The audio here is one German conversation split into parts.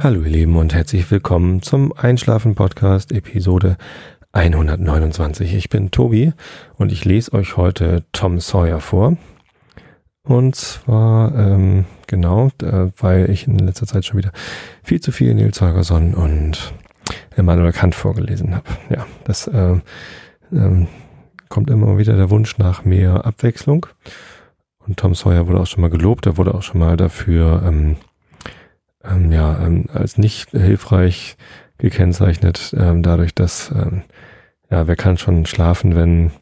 Hallo ihr Lieben und herzlich willkommen zum Einschlafen Podcast Episode 129. Ich bin Tobi und ich lese euch heute Tom Sawyer vor. Und zwar, ähm, genau, äh, weil ich in letzter Zeit schon wieder viel zu viel Nils Holgersson und Immanuel Kant vorgelesen habe. Ja, das äh, äh, kommt immer wieder der Wunsch nach mehr Abwechslung. Und Tom Sawyer wurde auch schon mal gelobt, er wurde auch schon mal dafür ähm, ähm, ja, ähm, als nicht hilfreich gekennzeichnet, ähm, dadurch, dass, ähm, ja, wer kann schon schlafen, wenn,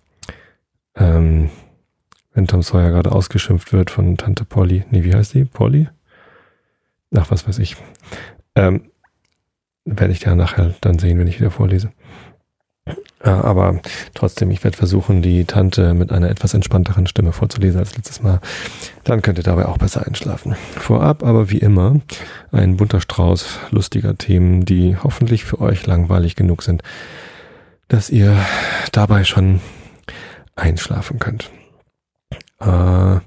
ähm, wenn Tom Sawyer gerade ausgeschimpft wird von Tante Polly. Nee, wie heißt die? Polly? Ach, was weiß ich. Ähm, werde ich ja nachher dann sehen, wenn ich wieder vorlese. Aber trotzdem, ich werde versuchen, die Tante mit einer etwas entspannteren Stimme vorzulesen als letztes Mal. Dann könnt ihr dabei auch besser einschlafen. Vorab aber wie immer ein bunter Strauß lustiger Themen, die hoffentlich für euch langweilig genug sind, dass ihr dabei schon einschlafen könnt. Äh,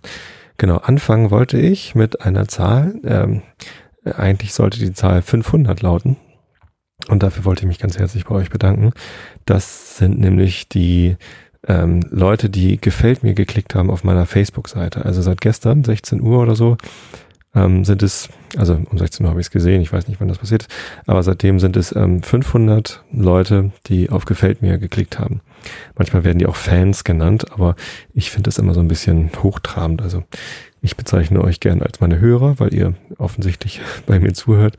genau, anfangen wollte ich mit einer Zahl. Ähm, eigentlich sollte die Zahl 500 lauten. Und dafür wollte ich mich ganz herzlich bei euch bedanken. Das sind nämlich die ähm, Leute, die gefällt mir geklickt haben auf meiner Facebook-Seite. Also seit gestern, 16 Uhr oder so, ähm, sind es, also um 16 Uhr habe ich es gesehen, ich weiß nicht, wann das passiert aber seitdem sind es ähm, 500 Leute, die auf gefällt mir geklickt haben. Manchmal werden die auch Fans genannt, aber ich finde das immer so ein bisschen hochtrabend. Also ich bezeichne euch gern als meine Hörer, weil ihr offensichtlich bei mir zuhört.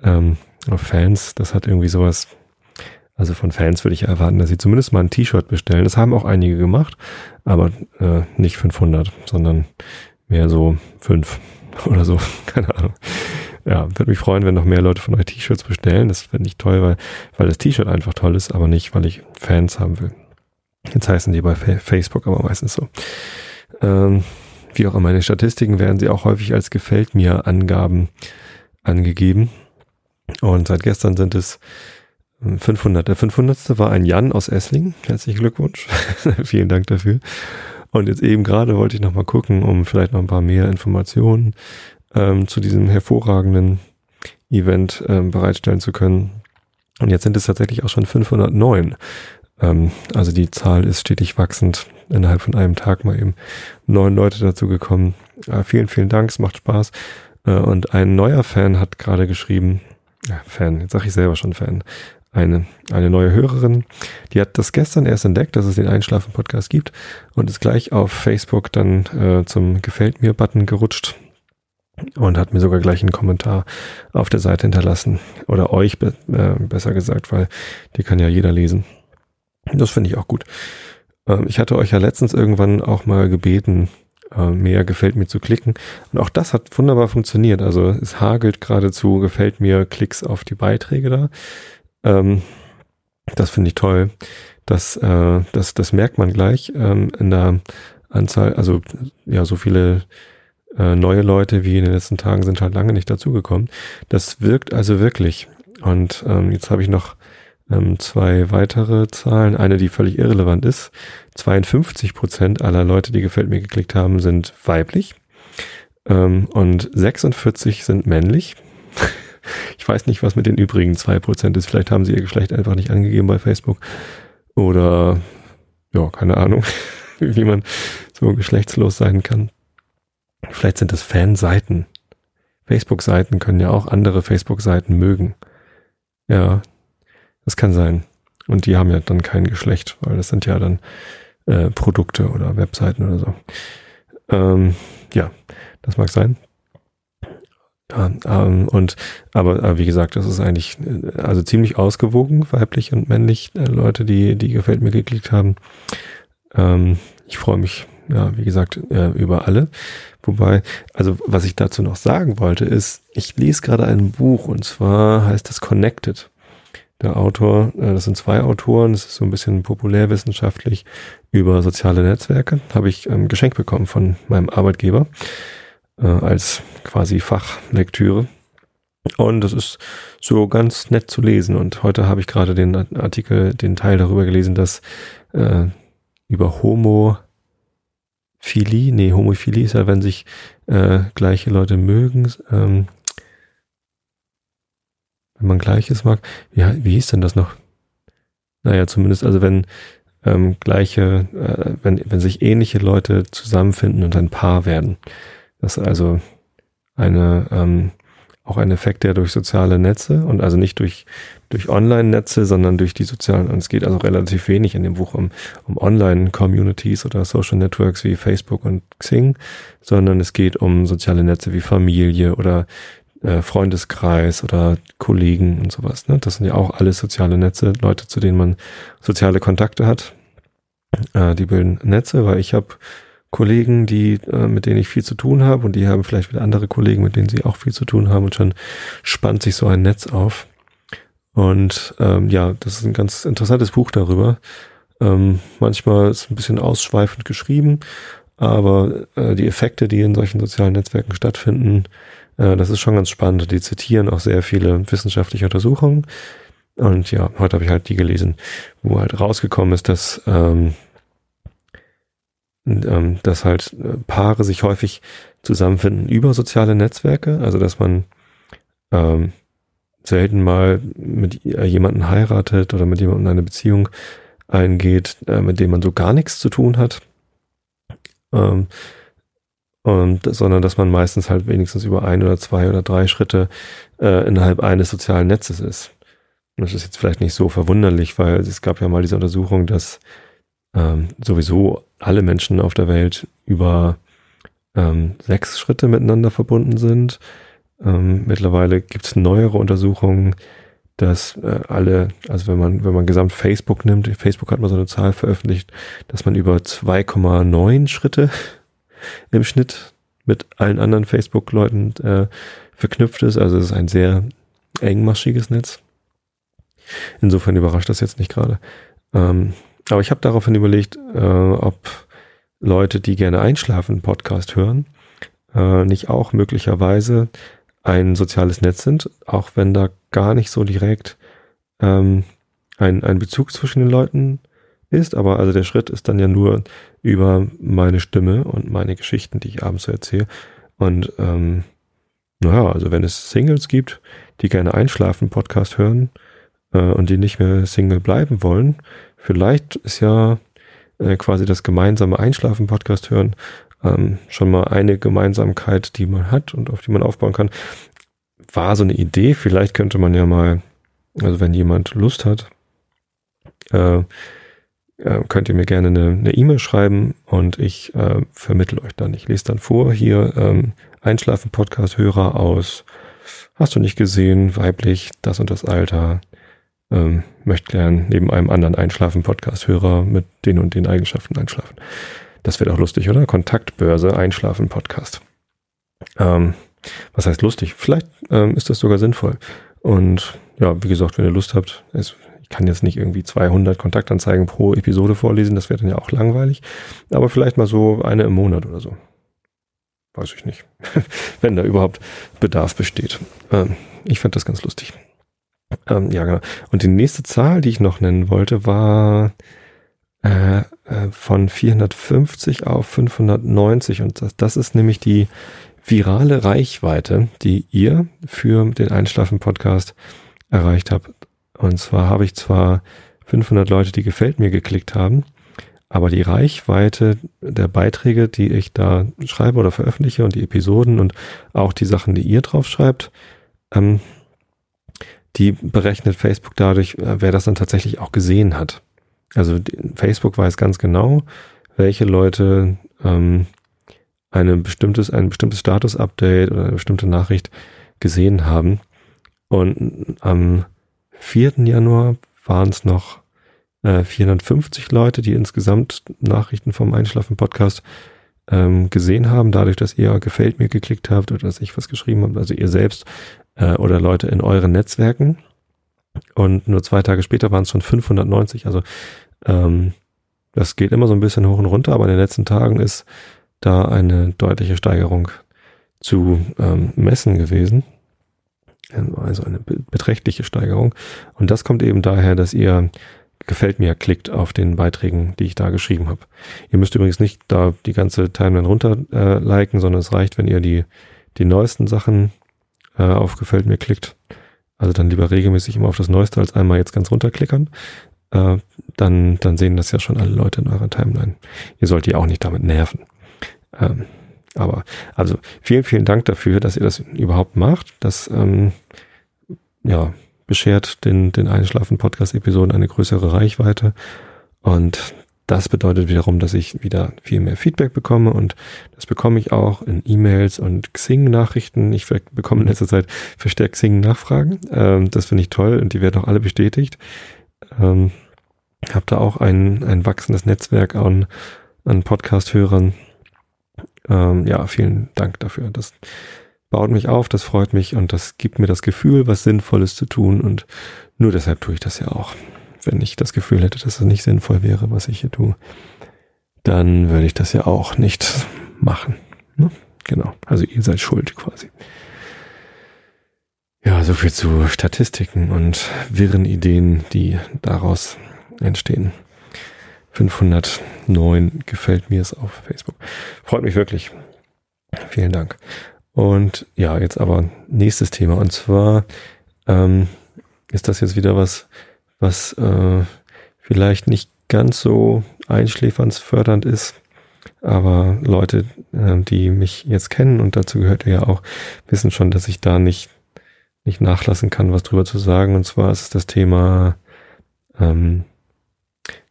Ähm, Fans, das hat irgendwie sowas. Also von Fans würde ich erwarten, dass sie zumindest mal ein T-Shirt bestellen. Das haben auch einige gemacht, aber äh, nicht 500, sondern mehr so fünf oder so. Keine Ahnung. Ja, würde mich freuen, wenn noch mehr Leute von euch T-Shirts bestellen. Das fände ich toll, weil, weil das T-Shirt einfach toll ist, aber nicht, weil ich Fans haben will. Jetzt heißen die bei Facebook aber meistens so. Ähm, wie auch immer, in den Statistiken werden sie auch häufig als Gefällt mir Angaben angegeben. Und seit gestern sind es 500. Der 500. war ein Jan aus Essling. Herzlichen Glückwunsch. Vielen Dank dafür. Und jetzt eben gerade wollte ich nochmal gucken, um vielleicht noch ein paar mehr Informationen ähm, zu diesem hervorragenden Event ähm, bereitstellen zu können. Und jetzt sind es tatsächlich auch schon 509. Ähm, also die Zahl ist stetig wachsend. Innerhalb von einem Tag mal eben neun Leute dazu gekommen. Äh, vielen, vielen Dank. Es macht Spaß. Äh, und ein neuer Fan hat gerade geschrieben, Fan, jetzt sage ich selber schon Fan, eine, eine neue Hörerin, die hat das gestern erst entdeckt, dass es den Einschlafen-Podcast gibt und ist gleich auf Facebook dann äh, zum Gefällt mir-Button gerutscht und hat mir sogar gleich einen Kommentar auf der Seite hinterlassen. Oder euch be äh, besser gesagt, weil die kann ja jeder lesen. Das finde ich auch gut. Ähm, ich hatte euch ja letztens irgendwann auch mal gebeten, äh, mehr gefällt mir zu klicken. Und auch das hat wunderbar funktioniert. Also es hagelt geradezu, gefällt mir Klicks auf die Beiträge da. Ähm, das finde ich toll. Das, äh, das, das merkt man gleich ähm, in der Anzahl, also ja, so viele äh, neue Leute wie in den letzten Tagen sind halt lange nicht dazugekommen. Das wirkt also wirklich. Und ähm, jetzt habe ich noch ähm, zwei weitere Zahlen. Eine, die völlig irrelevant ist. 52 Prozent aller Leute, die gefällt mir geklickt haben, sind weiblich. Ähm, und 46 sind männlich. Ich weiß nicht, was mit den übrigen zwei Prozent ist. Vielleicht haben sie ihr Geschlecht einfach nicht angegeben bei Facebook. Oder, ja, keine Ahnung, wie man so geschlechtslos sein kann. Vielleicht sind das Fanseiten. Facebook-Seiten können ja auch andere Facebook-Seiten mögen. Ja, das kann sein. Und die haben ja dann kein Geschlecht, weil das sind ja dann äh, Produkte oder Webseiten oder so. Ähm, ja, das mag sein. Ähm, und aber, aber wie gesagt, das ist eigentlich äh, also ziemlich ausgewogen, weiblich und männlich äh, Leute, die die gefällt mir geklickt haben. Ähm, ich freue mich, ja, wie gesagt, äh, über alle. Wobei, also was ich dazu noch sagen wollte, ist, ich lese gerade ein Buch und zwar heißt das Connected der Autor, äh, das sind zwei Autoren, das ist so ein bisschen populärwissenschaftlich über soziale Netzwerke, habe ich ähm, geschenkt bekommen von meinem Arbeitgeber äh, als quasi Fachlektüre. Und das ist so ganz nett zu lesen. Und heute habe ich gerade den Artikel, den Teil darüber gelesen, dass äh, über Homophilie, nee, Homophilie ist ja, wenn sich äh, gleiche Leute mögen, ähm, wenn man Gleiches mag. Wie, wie hieß denn das noch? Naja, zumindest, also wenn ähm, gleiche, äh, wenn, wenn sich ähnliche Leute zusammenfinden und ein Paar werden. Das ist also eine, ähm, auch ein Effekt, der durch soziale Netze und also nicht durch, durch Online-Netze, sondern durch die sozialen, und es geht also relativ wenig in dem Buch um, um Online-Communities oder Social Networks wie Facebook und Xing, sondern es geht um soziale Netze wie Familie oder äh, Freundeskreis oder Kollegen und sowas. Ne? Das sind ja auch alles soziale Netze, Leute, zu denen man soziale Kontakte hat. Äh, die bilden Netze, weil ich habe Kollegen, die, äh, mit denen ich viel zu tun habe und die haben vielleicht wieder andere Kollegen, mit denen sie auch viel zu tun haben und schon spannt sich so ein Netz auf. Und ähm, ja, das ist ein ganz interessantes Buch darüber. Ähm, manchmal ist es ein bisschen ausschweifend geschrieben, aber äh, die Effekte, die in solchen sozialen Netzwerken stattfinden, äh, das ist schon ganz spannend. Die zitieren auch sehr viele wissenschaftliche Untersuchungen. Und ja, heute habe ich halt die gelesen, wo halt rausgekommen ist, dass ähm, ähm, dass halt äh, Paare sich häufig zusammenfinden über soziale Netzwerke, also dass man ähm, selten mal mit jemanden heiratet oder mit jemandem eine Beziehung eingeht, äh, mit dem man so gar nichts zu tun hat. Ähm, und, sondern dass man meistens halt wenigstens über ein oder zwei oder drei Schritte äh, innerhalb eines sozialen Netzes ist. Und das ist jetzt vielleicht nicht so verwunderlich, weil es gab ja mal diese Untersuchung, dass ähm, sowieso alle Menschen auf der Welt über ähm, sechs Schritte miteinander verbunden sind. Ähm, mittlerweile gibt es neuere Untersuchungen, dass äh, alle, also wenn man, wenn man gesamt Facebook nimmt, Facebook hat mal so eine Zahl veröffentlicht, dass man über 2,9 Schritte im Schnitt mit allen anderen Facebook-Leuten äh, verknüpft ist. Also es ist ein sehr engmaschiges Netz. Insofern überrascht das jetzt nicht gerade. Ähm, aber ich habe daraufhin überlegt, äh, ob Leute, die gerne einschlafen, Podcast hören, äh, nicht auch möglicherweise ein soziales Netz sind, auch wenn da gar nicht so direkt ähm, ein, ein Bezug zwischen den Leuten ist. Aber also der Schritt ist dann ja nur über meine Stimme und meine Geschichten, die ich abends so erzähle. Und ähm, naja, also wenn es Singles gibt, die gerne einschlafen, Podcast hören äh, und die nicht mehr Single bleiben wollen, Vielleicht ist ja äh, quasi das gemeinsame Einschlafen-Podcast hören ähm, schon mal eine Gemeinsamkeit, die man hat und auf die man aufbauen kann. War so eine Idee. Vielleicht könnte man ja mal, also wenn jemand Lust hat, äh, äh, könnt ihr mir gerne eine E-Mail e schreiben und ich äh, vermittle euch dann. Ich lese dann vor hier ähm, Einschlafen-Podcast-Hörer aus. Hast du nicht gesehen, weiblich, das und das Alter, ähm, möchte gern neben einem anderen Einschlafen-Podcast-Hörer mit den und den Eigenschaften einschlafen. Das wird auch lustig, oder? Kontaktbörse, Einschlafen-Podcast. Ähm, was heißt lustig? Vielleicht ähm, ist das sogar sinnvoll. Und ja, wie gesagt, wenn ihr Lust habt, es, ich kann jetzt nicht irgendwie 200 Kontaktanzeigen pro Episode vorlesen, das wäre dann ja auch langweilig. Aber vielleicht mal so eine im Monat oder so. Weiß ich nicht. wenn da überhaupt Bedarf besteht. Ähm, ich fand das ganz lustig. Ähm, ja, genau. Und die nächste Zahl, die ich noch nennen wollte, war äh, äh, von 450 auf 590. Und das, das ist nämlich die virale Reichweite, die ihr für den Einschlafen-Podcast erreicht habt. Und zwar habe ich zwar 500 Leute, die gefällt mir geklickt haben, aber die Reichweite der Beiträge, die ich da schreibe oder veröffentliche und die Episoden und auch die Sachen, die ihr drauf schreibt, ähm, die berechnet Facebook dadurch, äh, wer das dann tatsächlich auch gesehen hat. Also Facebook weiß ganz genau, welche Leute ähm, eine bestimmtes, ein bestimmtes Status-Update oder eine bestimmte Nachricht gesehen haben. Und am 4. Januar waren es noch äh, 450 Leute, die insgesamt Nachrichten vom Einschlafen-Podcast ähm, gesehen haben, dadurch, dass ihr gefällt mir geklickt habt oder dass ich was geschrieben habe, also ihr selbst äh, oder Leute in euren Netzwerken. Und nur zwei Tage später waren es schon 590. Also ähm, das geht immer so ein bisschen hoch und runter, aber in den letzten Tagen ist da eine deutliche Steigerung zu ähm, messen gewesen. Also eine beträchtliche Steigerung. Und das kommt eben daher, dass ihr gefällt mir klickt auf den Beiträgen, die ich da geschrieben habe. Ihr müsst übrigens nicht da die ganze Timeline runter äh, liken, sondern es reicht, wenn ihr die, die neuesten Sachen äh, auf gefällt mir klickt. also dann lieber regelmäßig immer auf das Neueste als einmal jetzt ganz runterklickern. Äh, dann, dann sehen das ja schon alle Leute in eurer Timeline. Ihr sollt ihr auch nicht damit nerven. Ähm, aber also vielen, vielen Dank dafür, dass ihr das überhaupt macht. Das ähm, ja, beschert den, den Einschlafen-Podcast-Episoden eine größere Reichweite. Und das bedeutet wiederum, dass ich wieder viel mehr Feedback bekomme und das bekomme ich auch in E-Mails und Xing-Nachrichten. Ich bekomme in letzter Zeit verstärkt Xing-Nachfragen. Ähm, das finde ich toll und die werden auch alle bestätigt. Ähm, habe da auch ein, ein wachsendes Netzwerk an, an Podcast-Hörern. Ähm, ja, vielen Dank dafür. Das baut mich auf, das freut mich und das gibt mir das Gefühl, was Sinnvolles zu tun und nur deshalb tue ich das ja auch wenn ich das Gefühl hätte, dass es nicht sinnvoll wäre, was ich hier tue, dann würde ich das ja auch nicht machen. Ne? Genau. Also ihr seid schuld quasi. Ja, so viel zu Statistiken und wirren Ideen, die daraus entstehen. 509 gefällt mir es auf Facebook. Freut mich wirklich. Vielen Dank. Und ja, jetzt aber nächstes Thema. Und zwar ähm, ist das jetzt wieder was, was äh, vielleicht nicht ganz so einschläfernsfördernd ist. Aber Leute, äh, die mich jetzt kennen, und dazu gehört ihr ja auch, wissen schon, dass ich da nicht, nicht nachlassen kann, was drüber zu sagen. Und zwar ist es das Thema ähm,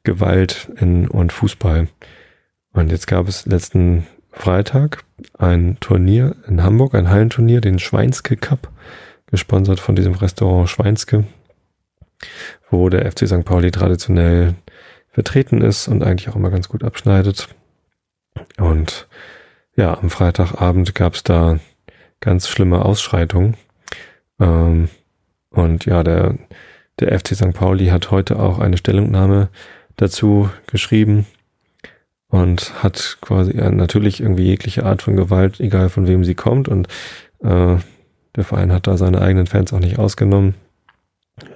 Gewalt in, und Fußball. Und jetzt gab es letzten Freitag ein Turnier in Hamburg, ein Hallenturnier, den Schweinske Cup, gesponsert von diesem Restaurant Schweinske wo der FC St. Pauli traditionell vertreten ist und eigentlich auch immer ganz gut abschneidet. Und ja, am Freitagabend gab es da ganz schlimme Ausschreitungen. Ähm, und ja, der, der FC St. Pauli hat heute auch eine Stellungnahme dazu geschrieben und hat quasi ja, natürlich irgendwie jegliche Art von Gewalt, egal von wem sie kommt. Und äh, der Verein hat da seine eigenen Fans auch nicht ausgenommen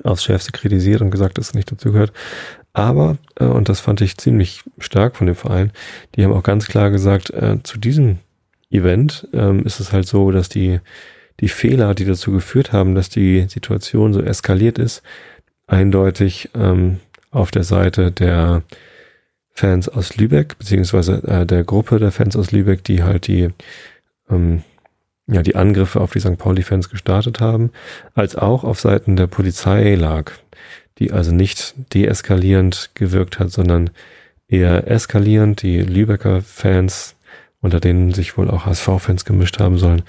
aufs Schärfste kritisiert und gesagt, dass es nicht dazugehört. Aber, äh, und das fand ich ziemlich stark von dem Verein, die haben auch ganz klar gesagt, äh, zu diesem Event ähm, ist es halt so, dass die, die Fehler, die dazu geführt haben, dass die Situation so eskaliert ist, eindeutig ähm, auf der Seite der Fans aus Lübeck, beziehungsweise äh, der Gruppe der Fans aus Lübeck, die halt die ähm, ja, die Angriffe auf die St. Pauli-Fans gestartet haben, als auch auf Seiten der Polizei lag, die also nicht deeskalierend gewirkt hat, sondern eher eskalierend. Die Lübecker Fans, unter denen sich wohl auch HSV-Fans gemischt haben sollen,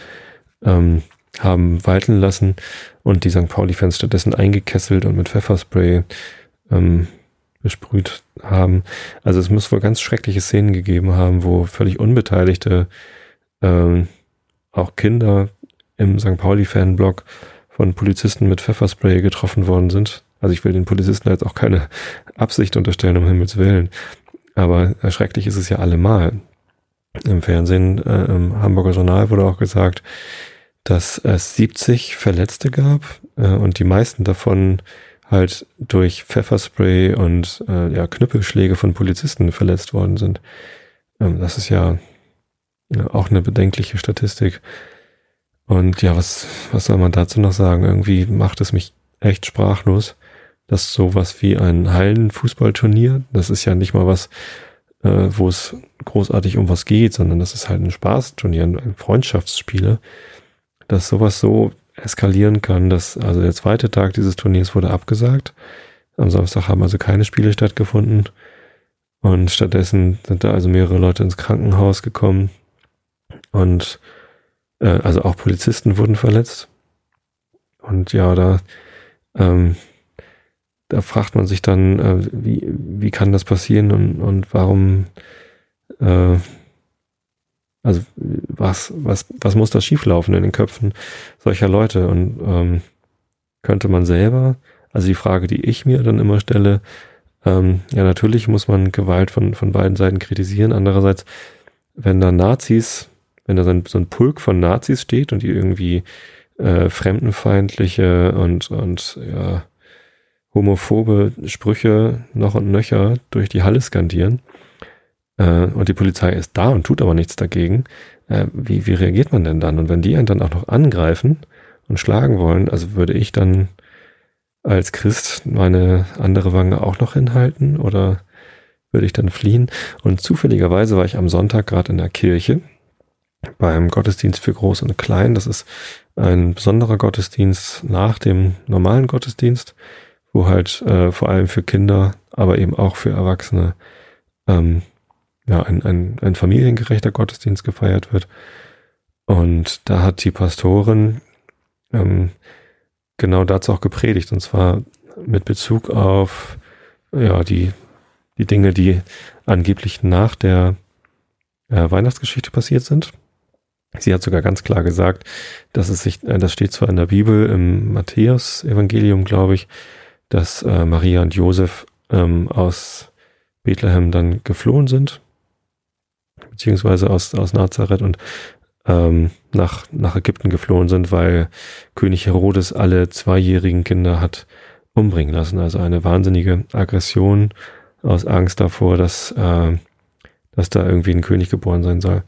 ähm, haben walten lassen und die St. Pauli-Fans stattdessen eingekesselt und mit Pfefferspray ähm, besprüht haben. Also es muss wohl ganz schreckliche Szenen gegeben haben, wo völlig Unbeteiligte ähm, auch Kinder im St. Pauli-Fanblock von Polizisten mit Pfefferspray getroffen worden sind. Also ich will den Polizisten jetzt auch keine Absicht unterstellen, um Himmels Willen. Aber erschrecklich ist es ja allemal. Im Fernsehen, äh, im Hamburger Journal wurde auch gesagt, dass es 70 Verletzte gab äh, und die meisten davon halt durch Pfefferspray und äh, ja, Knüppelschläge von Polizisten verletzt worden sind. Ähm, das ist ja ja, auch eine bedenkliche Statistik. Und ja, was, was soll man dazu noch sagen? Irgendwie macht es mich echt sprachlos, dass sowas wie ein Hallenfußballturnier, das ist ja nicht mal was, äh, wo es großartig um was geht, sondern das ist halt ein Spaßturnier, ein Freundschaftsspiele, dass sowas so eskalieren kann, dass also der zweite Tag dieses Turniers wurde abgesagt. Am Samstag haben also keine Spiele stattgefunden. Und stattdessen sind da also mehrere Leute ins Krankenhaus gekommen. Und äh, also auch Polizisten wurden verletzt. Und ja, da, ähm, da fragt man sich dann, äh, wie, wie kann das passieren und, und warum, äh, also was, was, was muss da schieflaufen in den Köpfen solcher Leute? Und ähm, könnte man selber, also die Frage, die ich mir dann immer stelle, ähm, ja, natürlich muss man Gewalt von, von beiden Seiten kritisieren. Andererseits, wenn da Nazis wenn da so ein, so ein Pulk von Nazis steht und die irgendwie äh, fremdenfeindliche und, und ja, homophobe Sprüche noch und nöcher durch die Halle skandieren äh, und die Polizei ist da und tut aber nichts dagegen, äh, wie, wie reagiert man denn dann? Und wenn die einen dann auch noch angreifen und schlagen wollen, also würde ich dann als Christ meine andere Wange auch noch hinhalten oder würde ich dann fliehen? Und zufälligerweise war ich am Sonntag gerade in der Kirche beim Gottesdienst für Groß und Klein. Das ist ein besonderer Gottesdienst nach dem normalen Gottesdienst, wo halt äh, vor allem für Kinder, aber eben auch für Erwachsene ähm, ja, ein, ein, ein familiengerechter Gottesdienst gefeiert wird. Und da hat die Pastorin ähm, genau dazu auch gepredigt, und zwar mit Bezug auf ja, die, die Dinge, die angeblich nach der äh, Weihnachtsgeschichte passiert sind. Sie hat sogar ganz klar gesagt, dass es sich, äh, das steht zwar in der Bibel, im Matthäus-Evangelium, glaube ich, dass äh, Maria und Josef ähm, aus Bethlehem dann geflohen sind, beziehungsweise aus, aus Nazareth und ähm, nach, nach Ägypten geflohen sind, weil König Herodes alle zweijährigen Kinder hat umbringen lassen. Also eine wahnsinnige Aggression aus Angst davor, dass, äh, dass da irgendwie ein König geboren sein soll.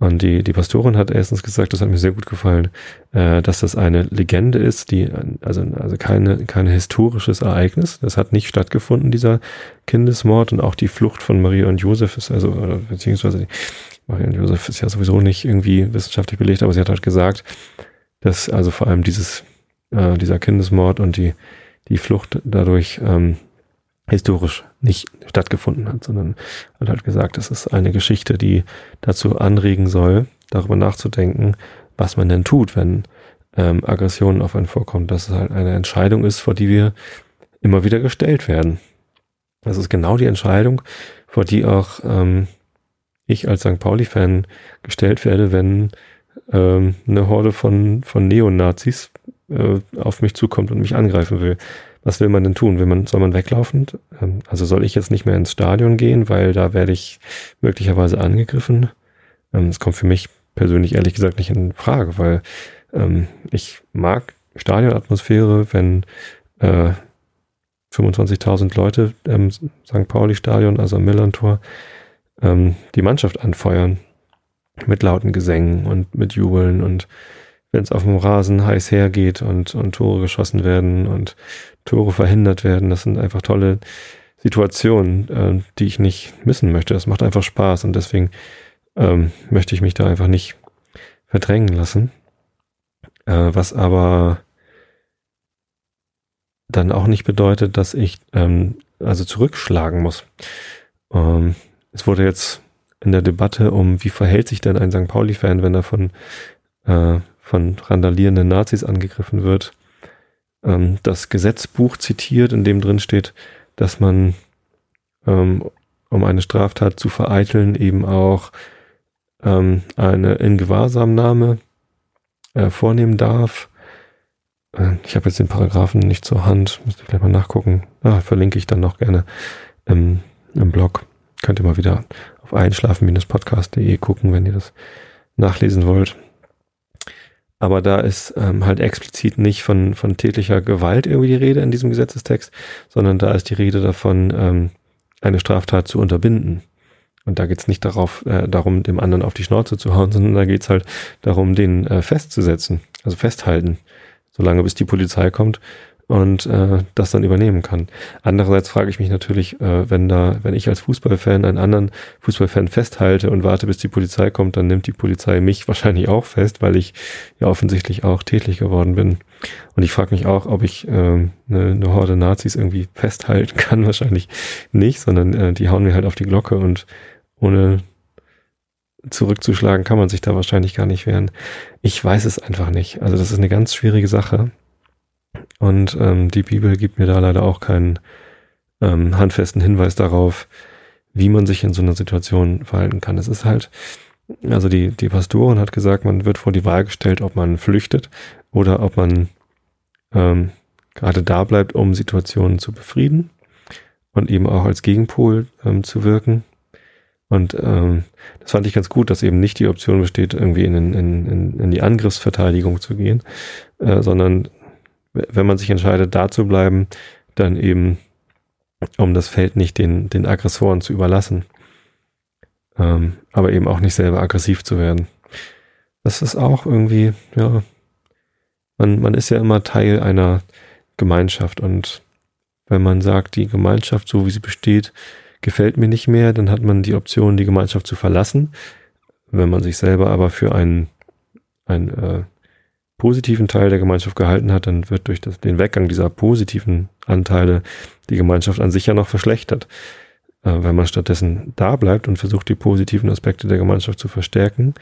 Und die, die Pastorin hat erstens gesagt, das hat mir sehr gut gefallen, äh, dass das eine Legende ist, die, also, also keine, kein historisches Ereignis. Das hat nicht stattgefunden, dieser Kindesmord und auch die Flucht von Maria und Josef ist also, beziehungsweise Maria und Josef ist ja sowieso nicht irgendwie wissenschaftlich belegt, aber sie hat halt gesagt, dass also vor allem dieses, äh, dieser Kindesmord und die, die Flucht dadurch ähm, historisch nicht stattgefunden hat, sondern hat halt gesagt, es ist eine Geschichte, die dazu anregen soll, darüber nachzudenken, was man denn tut, wenn ähm, Aggressionen auf einen vorkommen, dass es halt eine Entscheidung ist, vor die wir immer wieder gestellt werden. Das ist genau die Entscheidung, vor die auch ähm, ich als St. Pauli-Fan gestellt werde, wenn ähm, eine Horde von, von Neonazis äh, auf mich zukommt und mich angreifen will was will man denn tun? Will man, soll man weglaufen? Ähm, also soll ich jetzt nicht mehr ins Stadion gehen, weil da werde ich möglicherweise angegriffen? Das ähm, kommt für mich persönlich ehrlich gesagt nicht in Frage, weil ähm, ich mag Stadionatmosphäre, wenn äh, 25.000 Leute im St. Pauli-Stadion, also am Millantor, die Mannschaft anfeuern mit lauten Gesängen und mit Jubeln und wenn es auf dem Rasen heiß hergeht und, und Tore geschossen werden und Tore verhindert werden. Das sind einfach tolle Situationen, äh, die ich nicht missen möchte. Das macht einfach Spaß und deswegen ähm, möchte ich mich da einfach nicht verdrängen lassen. Äh, was aber dann auch nicht bedeutet, dass ich ähm, also zurückschlagen muss. Ähm, es wurde jetzt in der Debatte um, wie verhält sich denn ein St. Pauli-Fan, wenn er von äh, von randalierenden Nazis angegriffen wird, ähm, das Gesetzbuch zitiert, in dem drin steht, dass man, ähm, um eine Straftat zu vereiteln, eben auch ähm, eine Ingewahrsamnahme äh, vornehmen darf. Äh, ich habe jetzt den Paragraphen nicht zur Hand, müsste ich gleich mal nachgucken. Ah, verlinke ich dann noch gerne im, im Blog. Könnt ihr mal wieder auf einschlafen-podcast.de gucken, wenn ihr das nachlesen wollt. Aber da ist ähm, halt explizit nicht von, von tätlicher Gewalt irgendwie die Rede in diesem Gesetzestext, sondern da ist die Rede davon, ähm, eine Straftat zu unterbinden. Und da geht es nicht darauf, äh, darum, dem anderen auf die Schnauze zu hauen, sondern da geht es halt darum, den äh, festzusetzen, also festhalten, solange bis die Polizei kommt und äh, das dann übernehmen kann. Andererseits frage ich mich natürlich, äh, wenn da, wenn ich als Fußballfan einen anderen Fußballfan festhalte und warte, bis die Polizei kommt, dann nimmt die Polizei mich wahrscheinlich auch fest, weil ich ja offensichtlich auch tätlich geworden bin. Und ich frage mich auch, ob ich äh, eine, eine Horde Nazis irgendwie festhalten kann. Wahrscheinlich nicht, sondern äh, die hauen mir halt auf die Glocke und ohne zurückzuschlagen kann man sich da wahrscheinlich gar nicht wehren. Ich weiß es einfach nicht. Also das ist eine ganz schwierige Sache. Und ähm, die Bibel gibt mir da leider auch keinen ähm, handfesten Hinweis darauf, wie man sich in so einer Situation verhalten kann. Es ist halt, also die, die Pastorin hat gesagt, man wird vor die Wahl gestellt, ob man flüchtet oder ob man ähm, gerade da bleibt, um Situationen zu befrieden und eben auch als Gegenpol ähm, zu wirken. Und ähm, das fand ich ganz gut, dass eben nicht die Option besteht, irgendwie in, in, in, in die Angriffsverteidigung zu gehen, äh, sondern wenn man sich entscheidet, da zu bleiben, dann eben, um das Feld nicht den, den Aggressoren zu überlassen. Ähm, aber eben auch nicht selber aggressiv zu werden. Das ist auch irgendwie, ja, man, man ist ja immer Teil einer Gemeinschaft und wenn man sagt, die Gemeinschaft, so wie sie besteht, gefällt mir nicht mehr, dann hat man die Option, die Gemeinschaft zu verlassen. Wenn man sich selber aber für einen, einen äh, positiven Teil der Gemeinschaft gehalten hat, dann wird durch das, den Weggang dieser positiven Anteile die Gemeinschaft an sich ja noch verschlechtert. Äh, wenn man stattdessen da bleibt und versucht, die positiven Aspekte der Gemeinschaft zu verstärken,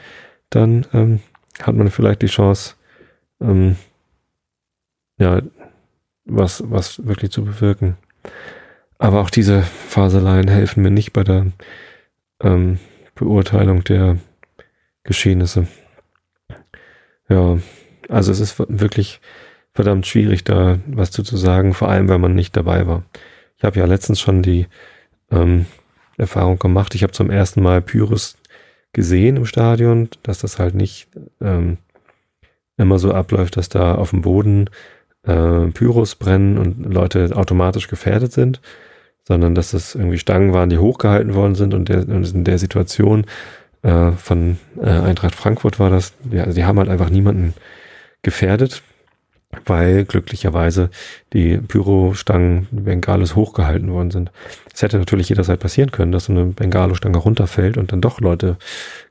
dann ähm, hat man vielleicht die Chance, ähm, ja, was, was wirklich zu bewirken. Aber auch diese Faseleien helfen mir nicht bei der ähm, Beurteilung der Geschehnisse. Ja, also es ist wirklich verdammt schwierig, da was zu, zu sagen, vor allem, weil man nicht dabei war. Ich habe ja letztens schon die ähm, Erfahrung gemacht. Ich habe zum ersten Mal Pyrus gesehen im Stadion, dass das halt nicht ähm, immer so abläuft, dass da auf dem Boden äh, Pyros brennen und Leute automatisch gefährdet sind, sondern dass das irgendwie Stangen waren, die hochgehalten worden sind und, der, und in der Situation äh, von äh, Eintracht Frankfurt war das, ja, also die haben halt einfach niemanden gefährdet, weil glücklicherweise die Pyrostangen Bengalos hochgehalten worden sind. Es hätte natürlich jederzeit passieren können, dass so eine Bengalo-Stange runterfällt und dann doch Leute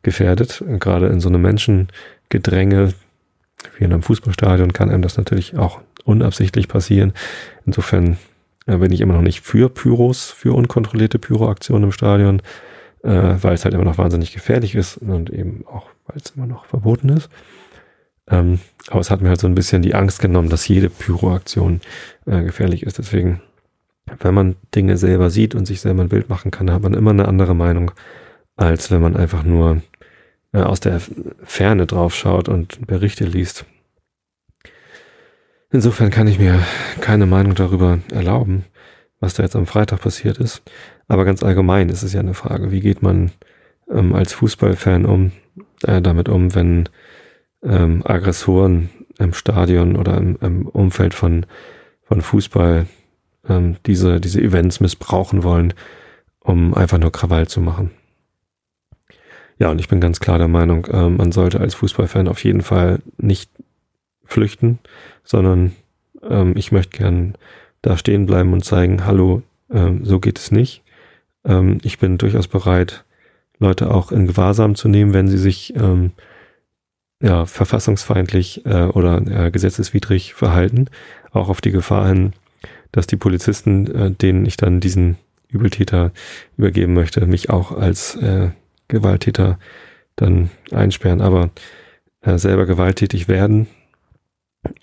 gefährdet. Gerade in so einem Menschengedränge wie in einem Fußballstadion kann einem das natürlich auch unabsichtlich passieren. Insofern äh, bin ich immer noch nicht für Pyros, für unkontrollierte Pyroaktionen im Stadion, äh, weil es halt immer noch wahnsinnig gefährlich ist und eben auch, weil es immer noch verboten ist. Ähm, aber es hat mir halt so ein bisschen die Angst genommen, dass jede Pyroaktion äh, gefährlich ist. Deswegen, wenn man Dinge selber sieht und sich selber ein Bild machen kann, hat man immer eine andere Meinung, als wenn man einfach nur äh, aus der Ferne drauf schaut und Berichte liest. Insofern kann ich mir keine Meinung darüber erlauben, was da jetzt am Freitag passiert ist. Aber ganz allgemein ist es ja eine Frage, wie geht man ähm, als Fußballfan um, äh, damit um, wenn ähm, Aggressoren im Stadion oder im, im Umfeld von, von Fußball ähm, diese, diese Events missbrauchen wollen, um einfach nur Krawall zu machen. Ja, und ich bin ganz klar der Meinung, äh, man sollte als Fußballfan auf jeden Fall nicht flüchten, sondern ähm, ich möchte gern da stehen bleiben und zeigen, hallo, ähm, so geht es nicht. Ähm, ich bin durchaus bereit, Leute auch in Gewahrsam zu nehmen, wenn sie sich ähm, ja, verfassungsfeindlich äh, oder äh, gesetzeswidrig verhalten, auch auf die Gefahr hin, dass die Polizisten, äh, denen ich dann diesen Übeltäter übergeben möchte, mich auch als äh, Gewalttäter dann einsperren, aber äh, selber gewalttätig werden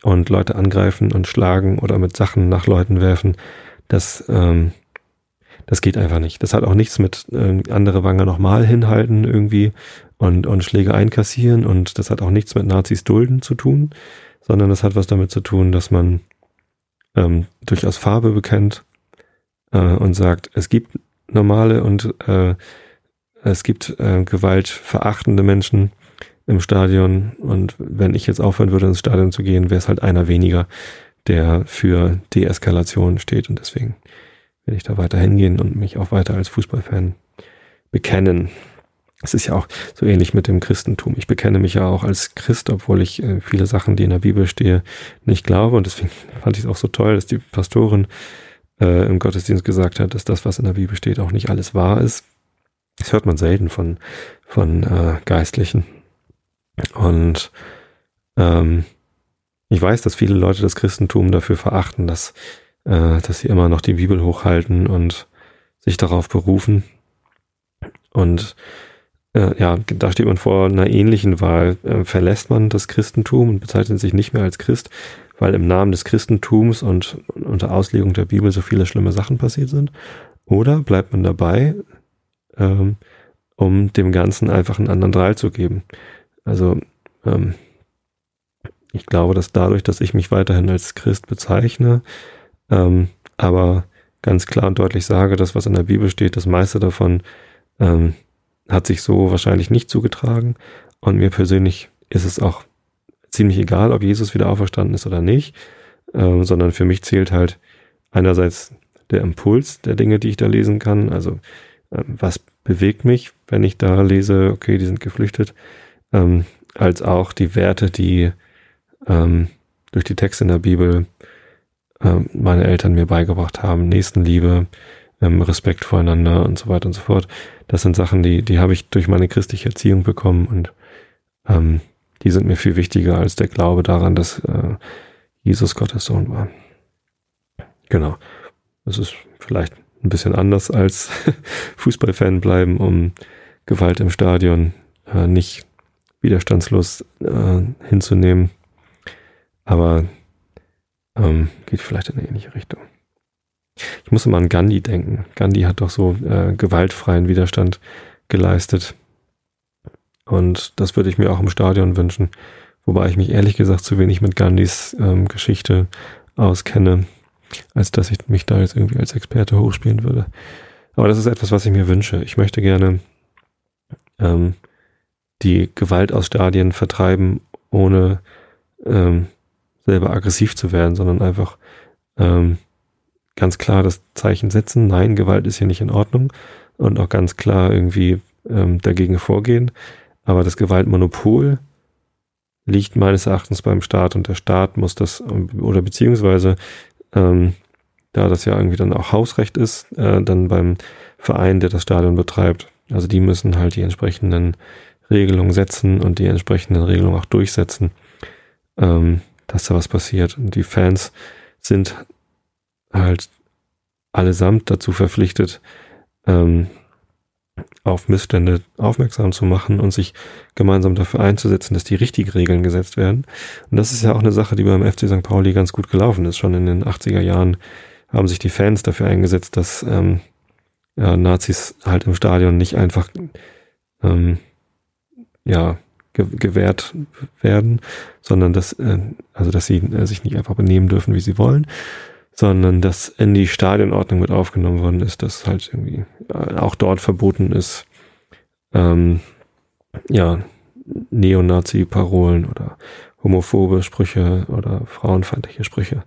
und Leute angreifen und schlagen oder mit Sachen nach Leuten werfen, das, ähm, das geht einfach nicht. Das hat auch nichts mit äh, andere Wange nochmal hinhalten irgendwie und, und Schläge einkassieren und das hat auch nichts mit Nazis dulden zu tun, sondern das hat was damit zu tun, dass man ähm, durchaus Farbe bekennt äh, und sagt, es gibt normale und äh, es gibt äh, gewaltverachtende Menschen im Stadion und wenn ich jetzt aufhören würde, ins Stadion zu gehen, wäre es halt einer weniger, der für Deeskalation steht und deswegen werde ich da weiter hingehen und mich auch weiter als Fußballfan bekennen. Es ist ja auch so ähnlich mit dem Christentum. Ich bekenne mich ja auch als Christ, obwohl ich äh, viele Sachen, die in der Bibel stehe, nicht glaube. Und deswegen fand ich es auch so toll, dass die Pastorin äh, im Gottesdienst gesagt hat, dass das, was in der Bibel steht, auch nicht alles wahr ist. Das hört man selten von, von äh, Geistlichen. Und ähm, ich weiß, dass viele Leute das Christentum dafür verachten, dass, äh, dass sie immer noch die Bibel hochhalten und sich darauf berufen. Und äh, ja, da steht man vor einer ähnlichen Wahl. Äh, verlässt man das Christentum und bezeichnet sich nicht mehr als Christ, weil im Namen des Christentums und unter Auslegung der Bibel so viele schlimme Sachen passiert sind? Oder bleibt man dabei, ähm, um dem Ganzen einfach einen anderen Drahl zu geben? Also ähm, ich glaube, dass dadurch, dass ich mich weiterhin als Christ bezeichne, ähm, aber ganz klar und deutlich sage, dass was in der Bibel steht, das meiste davon ähm, hat sich so wahrscheinlich nicht zugetragen. Und mir persönlich ist es auch ziemlich egal, ob Jesus wieder auferstanden ist oder nicht, ähm, sondern für mich zählt halt einerseits der Impuls der Dinge, die ich da lesen kann. Also ähm, was bewegt mich, wenn ich da lese, okay, die sind geflüchtet, ähm, als auch die Werte, die ähm, durch die Texte in der Bibel äh, meine Eltern mir beigebracht haben. Nächstenliebe, ähm, Respekt voreinander und so weiter und so fort. Das sind Sachen, die, die habe ich durch meine christliche Erziehung bekommen und ähm, die sind mir viel wichtiger als der Glaube daran, dass äh, Jesus Gottes Sohn war. Genau. Das ist vielleicht ein bisschen anders als Fußballfan bleiben, um Gewalt im Stadion äh, nicht widerstandslos äh, hinzunehmen. Aber ähm, geht vielleicht in eine ähnliche Richtung. Ich muss immer an Gandhi denken. Gandhi hat doch so äh, gewaltfreien Widerstand geleistet. Und das würde ich mir auch im Stadion wünschen. Wobei ich mich ehrlich gesagt zu wenig mit Gandhis ähm, Geschichte auskenne, als dass ich mich da jetzt irgendwie als Experte hochspielen würde. Aber das ist etwas, was ich mir wünsche. Ich möchte gerne ähm, die Gewalt aus Stadien vertreiben, ohne ähm, selber aggressiv zu werden, sondern einfach ähm, ganz klar das Zeichen setzen, nein, Gewalt ist hier nicht in Ordnung und auch ganz klar irgendwie ähm, dagegen vorgehen. Aber das Gewaltmonopol liegt meines Erachtens beim Staat und der Staat muss das, oder beziehungsweise, ähm, da das ja irgendwie dann auch Hausrecht ist, äh, dann beim Verein, der das Stadion betreibt. Also die müssen halt die entsprechenden Regelungen setzen und die entsprechenden Regelungen auch durchsetzen, ähm, dass da was passiert. Und die Fans sind halt allesamt dazu verpflichtet, ähm, auf Missstände aufmerksam zu machen und sich gemeinsam dafür einzusetzen, dass die richtigen Regeln gesetzt werden. Und das ist ja auch eine Sache, die beim FC St. Pauli ganz gut gelaufen ist. Schon in den 80er Jahren haben sich die Fans dafür eingesetzt, dass ähm, ja, Nazis halt im Stadion nicht einfach ähm, ja, ge gewährt werden, sondern dass, äh, also dass sie äh, sich nicht einfach benehmen dürfen, wie sie wollen, sondern dass in die Stadionordnung mit aufgenommen worden ist, dass halt irgendwie äh, auch dort verboten ist, ähm, ja, Neonazi-Parolen oder homophobe Sprüche oder frauenfeindliche Sprüche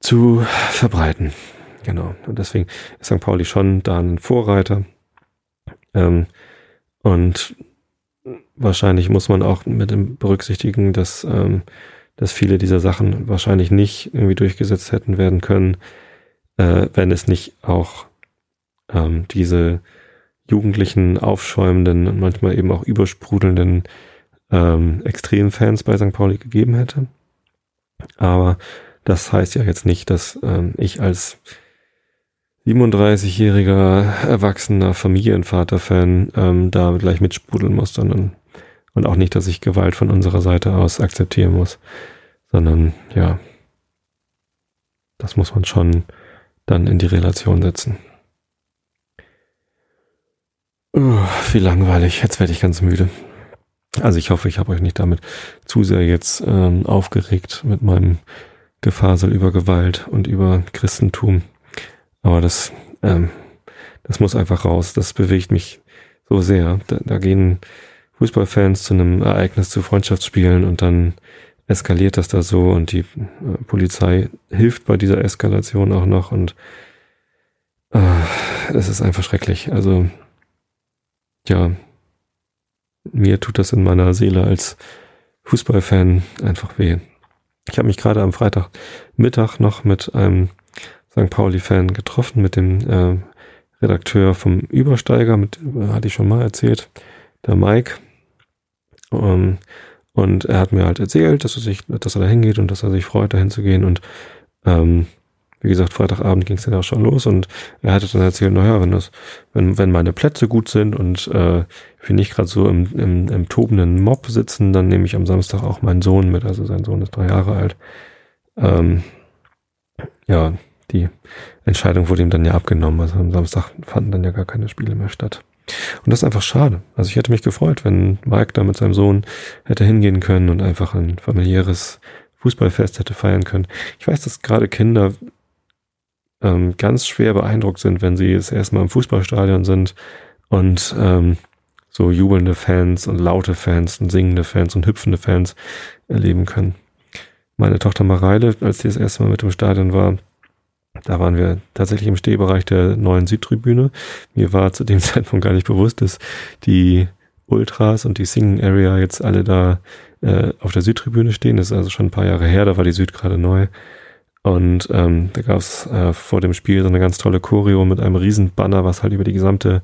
zu verbreiten. Genau. Und deswegen ist St. Pauli schon da ein Vorreiter. Ähm, und wahrscheinlich muss man auch mit berücksichtigen, dass ähm, dass viele dieser Sachen wahrscheinlich nicht irgendwie durchgesetzt hätten werden können, äh, wenn es nicht auch ähm, diese jugendlichen, aufschäumenden und manchmal eben auch übersprudelnden ähm, Extremfans bei St. Pauli gegeben hätte. Aber das heißt ja jetzt nicht, dass ähm, ich als 37-jähriger erwachsener Familienvater-Fan ähm, da gleich mitsprudeln muss, sondern und auch nicht, dass ich Gewalt von unserer Seite aus akzeptieren muss, sondern ja, das muss man schon dann in die Relation setzen. Uh, wie langweilig, jetzt werde ich ganz müde. Also ich hoffe, ich habe euch nicht damit zu sehr jetzt ähm, aufgeregt mit meinem Gefasel über Gewalt und über Christentum. Aber das, ähm, das muss einfach raus. Das bewegt mich so sehr. Da, da gehen Fußballfans zu einem Ereignis zu Freundschaftsspielen und dann eskaliert das da so und die äh, Polizei hilft bei dieser Eskalation auch noch und äh, das ist einfach schrecklich. Also ja, mir tut das in meiner Seele als Fußballfan einfach weh. Ich habe mich gerade am Freitagmittag noch mit einem St. Pauli-Fan getroffen, mit dem äh, Redakteur vom Übersteiger, mit äh, hatte ich schon mal erzählt, der Mike. Ähm, und er hat mir halt erzählt, dass er sich, dass er da hingeht und dass er sich freut, da hinzugehen. Und ähm, wie gesagt, Freitagabend ging es dann auch schon los und er hatte dann erzählt, naja, wenn das, wenn, wenn meine Plätze gut sind und äh, wir nicht gerade so im, im, im tobenden Mob sitzen, dann nehme ich am Samstag auch meinen Sohn mit. Also sein Sohn ist drei Jahre alt. Ähm, ja, die Entscheidung wurde ihm dann ja abgenommen. Also am Samstag fanden dann ja gar keine Spiele mehr statt. Und das ist einfach schade. Also ich hätte mich gefreut, wenn Mike da mit seinem Sohn hätte hingehen können und einfach ein familiäres Fußballfest hätte feiern können. Ich weiß, dass gerade Kinder ähm, ganz schwer beeindruckt sind, wenn sie das erste Mal im Fußballstadion sind und ähm, so jubelnde Fans und laute Fans und singende Fans und hüpfende Fans erleben können. Meine Tochter Mareile, als sie das erste Mal mit im Stadion war, da waren wir tatsächlich im Stehbereich der neuen Südtribüne. Mir war zu dem Zeitpunkt gar nicht bewusst, dass die Ultras und die Singing Area jetzt alle da äh, auf der Südtribüne stehen. Das ist also schon ein paar Jahre her, da war die Süd gerade neu. Und ähm, da gab es äh, vor dem Spiel so eine ganz tolle Choreo mit einem riesen Banner, was halt über die gesamte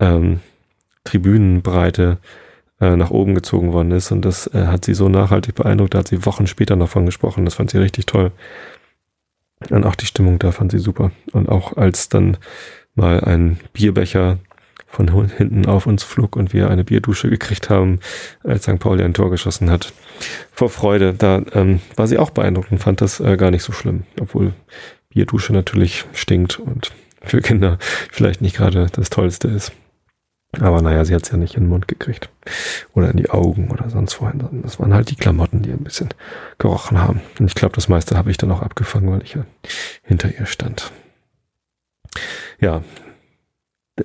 ähm, Tribünenbreite äh, nach oben gezogen worden ist. Und das äh, hat sie so nachhaltig beeindruckt, da hat sie Wochen später davon gesprochen. Das fand sie richtig toll. Und auch die Stimmung da fand sie super. Und auch als dann mal ein Bierbecher von hinten auf uns flog und wir eine Bierdusche gekriegt haben, als St. Pauli ein Tor geschossen hat. Vor Freude, da ähm, war sie auch beeindruckt und fand das äh, gar nicht so schlimm, obwohl Bierdusche natürlich stinkt und für Kinder vielleicht nicht gerade das Tollste ist. Aber naja, sie hat es ja nicht in den Mund gekriegt. Oder in die Augen oder sonst wohin. Das waren halt die Klamotten, die ein bisschen gerochen haben. Und ich glaube, das meiste habe ich dann auch abgefangen, weil ich ja hinter ihr stand. Ja,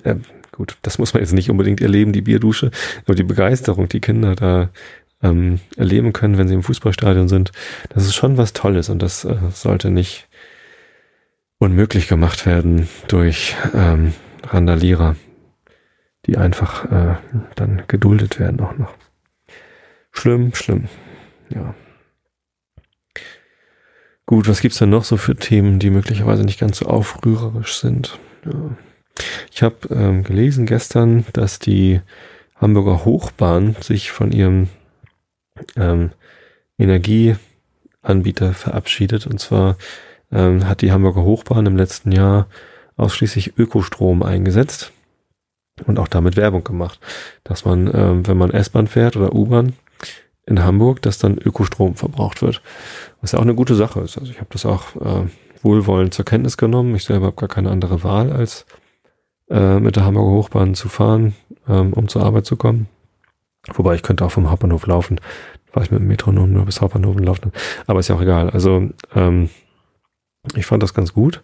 äh, gut, das muss man jetzt nicht unbedingt erleben, die Bierdusche, aber die Begeisterung, die Kinder da ähm, erleben können, wenn sie im Fußballstadion sind, das ist schon was Tolles und das äh, sollte nicht unmöglich gemacht werden durch ähm, Randalierer die einfach äh, dann geduldet werden auch noch. Schlimm, schlimm. Ja. Gut, was gibt's denn noch so für Themen, die möglicherweise nicht ganz so aufrührerisch sind? Ja. Ich habe ähm, gelesen gestern, dass die Hamburger Hochbahn sich von ihrem ähm, Energieanbieter verabschiedet. Und zwar ähm, hat die Hamburger Hochbahn im letzten Jahr ausschließlich Ökostrom eingesetzt und auch damit Werbung gemacht, dass man, ähm, wenn man S-Bahn fährt oder U-Bahn in Hamburg, dass dann Ökostrom verbraucht wird. Was ja auch eine gute Sache ist. Also ich habe das auch äh, wohlwollend zur Kenntnis genommen. Ich selber habe gar keine andere Wahl, als äh, mit der Hamburger Hochbahn zu fahren, ähm, um zur Arbeit zu kommen. Wobei ich könnte auch vom Hauptbahnhof laufen. War ich mit dem Metronom nur bis Hauptbahnhof laufen. Aber ist ja auch egal. Also ähm, ich fand das ganz gut.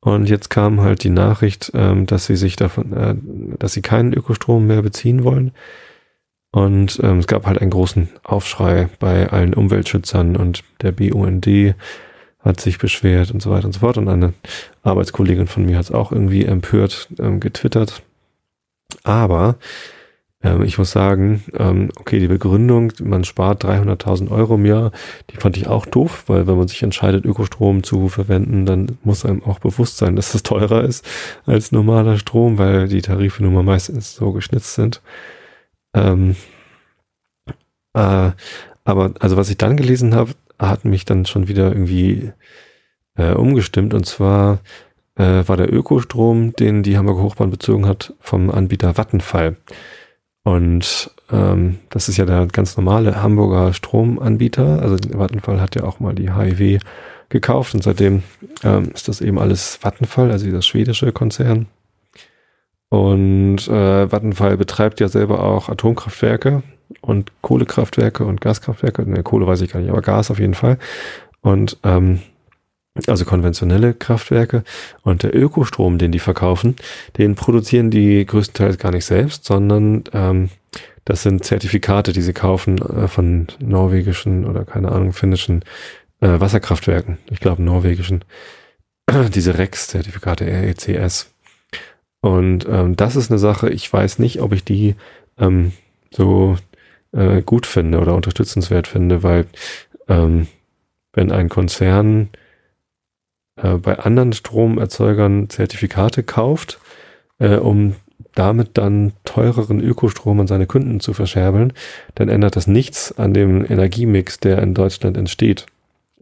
Und jetzt kam halt die Nachricht, ähm, dass sie sich davon, äh, dass sie keinen Ökostrom mehr beziehen wollen. Und ähm, es gab halt einen großen Aufschrei bei allen Umweltschützern und der BUND hat sich beschwert und so weiter und so fort. Und eine Arbeitskollegin von mir hat es auch irgendwie empört ähm, getwittert. Aber ähm, ich muss sagen, ähm, okay, die Begründung, man spart 300.000 Euro im Jahr, die fand ich auch doof, weil wenn man sich entscheidet, Ökostrom zu verwenden, dann muss einem auch bewusst sein, dass es teurer ist als normaler Strom, weil die Tarife nun mal meistens so geschnitzt sind. Ähm, äh, aber also was ich dann gelesen habe, hat mich dann schon wieder irgendwie äh, umgestimmt und zwar äh, war der Ökostrom, den die Hamburger Hochbahn bezogen hat, vom Anbieter Vattenfall. Und ähm, das ist ja der ganz normale Hamburger Stromanbieter. Also Vattenfall hat ja auch mal die HIW gekauft und seitdem ähm, ist das eben alles Vattenfall, also dieser schwedische Konzern. Und äh, Vattenfall betreibt ja selber auch Atomkraftwerke und Kohlekraftwerke und Gaskraftwerke. Ne, Kohle weiß ich gar nicht, aber Gas auf jeden Fall. Und ähm, also konventionelle Kraftwerke. Und der Ökostrom, den die verkaufen, den produzieren die größtenteils gar nicht selbst, sondern ähm, das sind Zertifikate, die sie kaufen äh, von norwegischen oder keine Ahnung, finnischen äh, Wasserkraftwerken. Ich glaube norwegischen. Diese REX-Zertifikate, RECS. Und ähm, das ist eine Sache, ich weiß nicht, ob ich die ähm, so äh, gut finde oder unterstützenswert finde, weil ähm, wenn ein Konzern äh, bei anderen Stromerzeugern Zertifikate kauft, äh, um damit dann teureren Ökostrom an seine Kunden zu verscherbeln, dann ändert das nichts an dem Energiemix, der in Deutschland entsteht.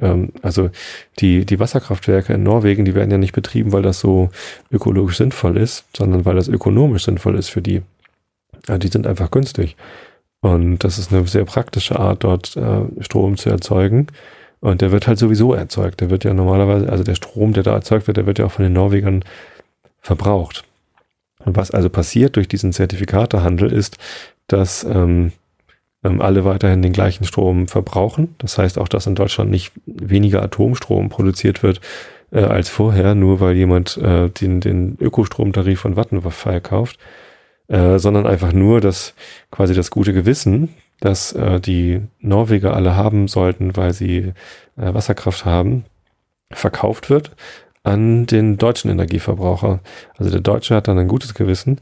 Ähm, also die, die Wasserkraftwerke in Norwegen, die werden ja nicht betrieben, weil das so ökologisch sinnvoll ist, sondern weil das ökonomisch sinnvoll ist für die. Ja, die sind einfach günstig. Und das ist eine sehr praktische Art, dort äh, Strom zu erzeugen. Und der wird halt sowieso erzeugt. Der wird ja normalerweise, also der Strom, der da erzeugt wird, der wird ja auch von den Norwegern verbraucht. Und was also passiert durch diesen Zertifikatehandel ist, dass ähm, ähm, alle weiterhin den gleichen Strom verbrauchen. Das heißt auch, dass in Deutschland nicht weniger Atomstrom produziert wird äh, als vorher, nur weil jemand äh, den, den Ökostromtarif von Vattenfall kauft, äh, sondern einfach nur, dass quasi das gute Gewissen das äh, die Norweger alle haben sollten, weil sie äh, Wasserkraft haben, verkauft wird an den deutschen Energieverbraucher. Also der Deutsche hat dann ein gutes Gewissen,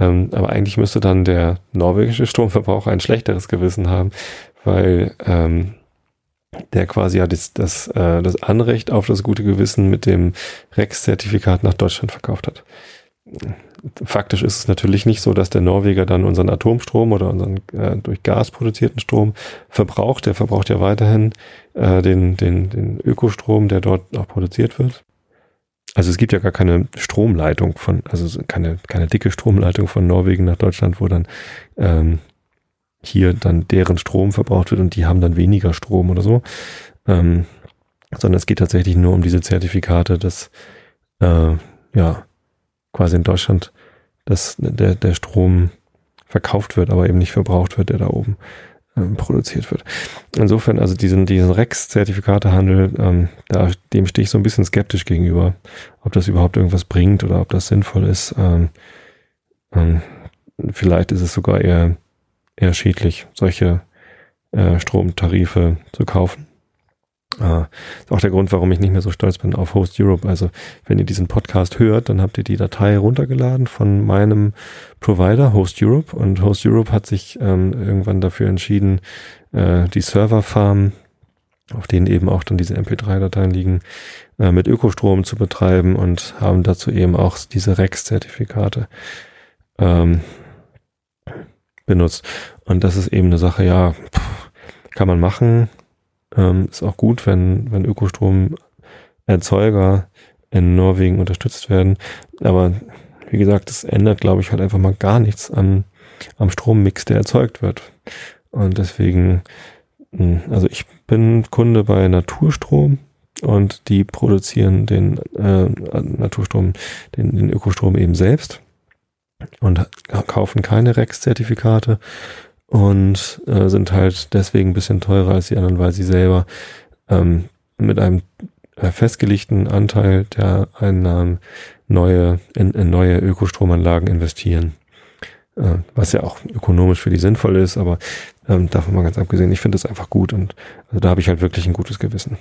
Ähm, aber eigentlich müsste dann der norwegische Stromverbraucher ein schlechteres Gewissen haben, weil ähm, der quasi ja das, das, äh, das Anrecht auf das gute Gewissen mit dem Rex-Zertifikat nach Deutschland verkauft hat. Faktisch ist es natürlich nicht so, dass der Norweger dann unseren Atomstrom oder unseren äh, durch Gas produzierten Strom verbraucht. Der verbraucht ja weiterhin äh, den, den, den Ökostrom, der dort auch produziert wird. Also es gibt ja gar keine Stromleitung von, also keine, keine dicke Stromleitung von Norwegen nach Deutschland, wo dann ähm, hier dann deren Strom verbraucht wird und die haben dann weniger Strom oder so. Ähm, sondern es geht tatsächlich nur um diese Zertifikate, dass äh, ja quasi in Deutschland dass der, der Strom verkauft wird, aber eben nicht verbraucht wird, der da oben ähm, produziert wird. Insofern, also diesen, diesen Rex-Zertifikatehandel, ähm, da, dem stehe ich so ein bisschen skeptisch gegenüber, ob das überhaupt irgendwas bringt oder ob das sinnvoll ist. Ähm, ähm, vielleicht ist es sogar eher eher schädlich, solche äh, Stromtarife zu kaufen. Äh, ist auch der Grund, warum ich nicht mehr so stolz bin auf Host Europe. Also wenn ihr diesen Podcast hört, dann habt ihr die Datei runtergeladen von meinem Provider Host Europe und Host Europe hat sich ähm, irgendwann dafür entschieden, äh, die Serverfarm, auf denen eben auch dann diese MP3-Dateien liegen, äh, mit Ökostrom zu betreiben und haben dazu eben auch diese Rex-Zertifikate. Ähm, benutzt. Und das ist eben eine Sache, ja, kann man machen. Ähm, ist auch gut, wenn, wenn Ökostromerzeuger in Norwegen unterstützt werden. Aber wie gesagt, das ändert, glaube ich, halt einfach mal gar nichts am, am Strommix, der erzeugt wird. Und deswegen, hm, also ich bin Kunde bei Naturstrom und die produzieren den äh, Naturstrom, den, den Ökostrom eben selbst und kaufen keine Rex-Zertifikate und äh, sind halt deswegen ein bisschen teurer als die anderen, weil sie selber ähm, mit einem äh, festgelegten Anteil der Einnahmen neue, in, in neue Ökostromanlagen investieren. Äh, was ja auch ökonomisch für die sinnvoll ist, aber ähm, davon mal ganz abgesehen, ich finde das einfach gut und also da habe ich halt wirklich ein gutes Gewissen.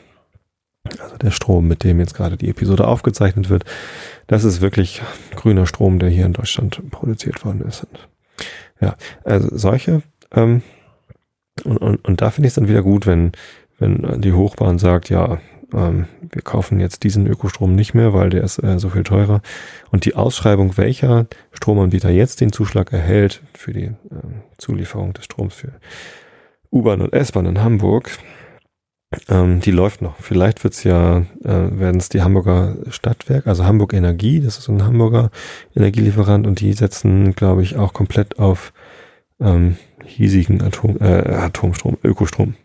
Also der Strom, mit dem jetzt gerade die Episode aufgezeichnet wird, das ist wirklich grüner Strom, der hier in Deutschland produziert worden ist. Und ja, also solche, ähm, und, und, und da finde ich es dann wieder gut, wenn, wenn die Hochbahn sagt, ja, ähm, wir kaufen jetzt diesen Ökostrom nicht mehr, weil der ist äh, so viel teurer. Und die Ausschreibung, welcher Stromanbieter jetzt den Zuschlag erhält für die äh, Zulieferung des Stroms für U-Bahn und S-Bahn in Hamburg, ähm, die läuft noch. Vielleicht wird's ja, äh, werden es die Hamburger Stadtwerk, also Hamburg Energie, das ist ein Hamburger Energielieferant und die setzen, glaube ich, auch komplett auf ähm, hiesigen Atom, äh, Atomstrom, Ökostrom.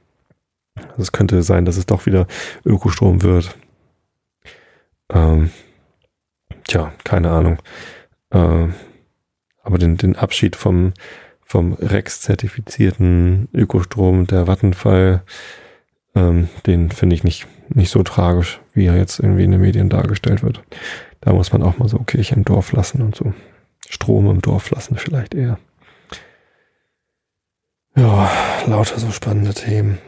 Also es könnte sein, dass es doch wieder Ökostrom wird. Ähm, tja, keine Ahnung. Äh, aber den, den Abschied vom, vom Rex-zertifizierten Ökostrom der Vattenfall ähm, den finde ich nicht, nicht so tragisch, wie er jetzt irgendwie in den Medien dargestellt wird. Da muss man auch mal so Kirche im Dorf lassen und so. Strom im Dorf lassen vielleicht eher. Ja, lauter so spannende Themen.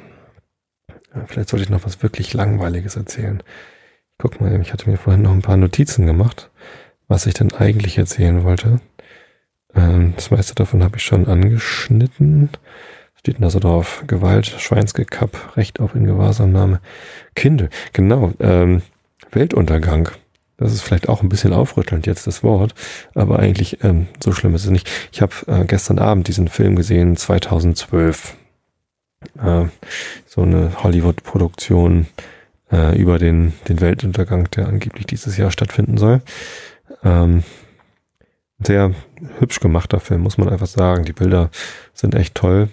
Ja, vielleicht sollte ich noch was wirklich Langweiliges erzählen. Guck mal, ich hatte mir vorhin noch ein paar Notizen gemacht, was ich denn eigentlich erzählen wollte. Ähm, das meiste davon habe ich schon angeschnitten steht denn da so drauf? Gewalt, Schweinsgekapp, Recht auf Ingewahrsamnahme. Kindle, genau, ähm, Weltuntergang. Das ist vielleicht auch ein bisschen aufrüttelnd jetzt das Wort, aber eigentlich ähm, so schlimm ist es nicht. Ich habe äh, gestern Abend diesen Film gesehen, 2012. Äh, so eine Hollywood-Produktion äh, über den, den Weltuntergang, der angeblich dieses Jahr stattfinden soll. Ähm, sehr hübsch gemachter Film, muss man einfach sagen. Die Bilder sind echt toll.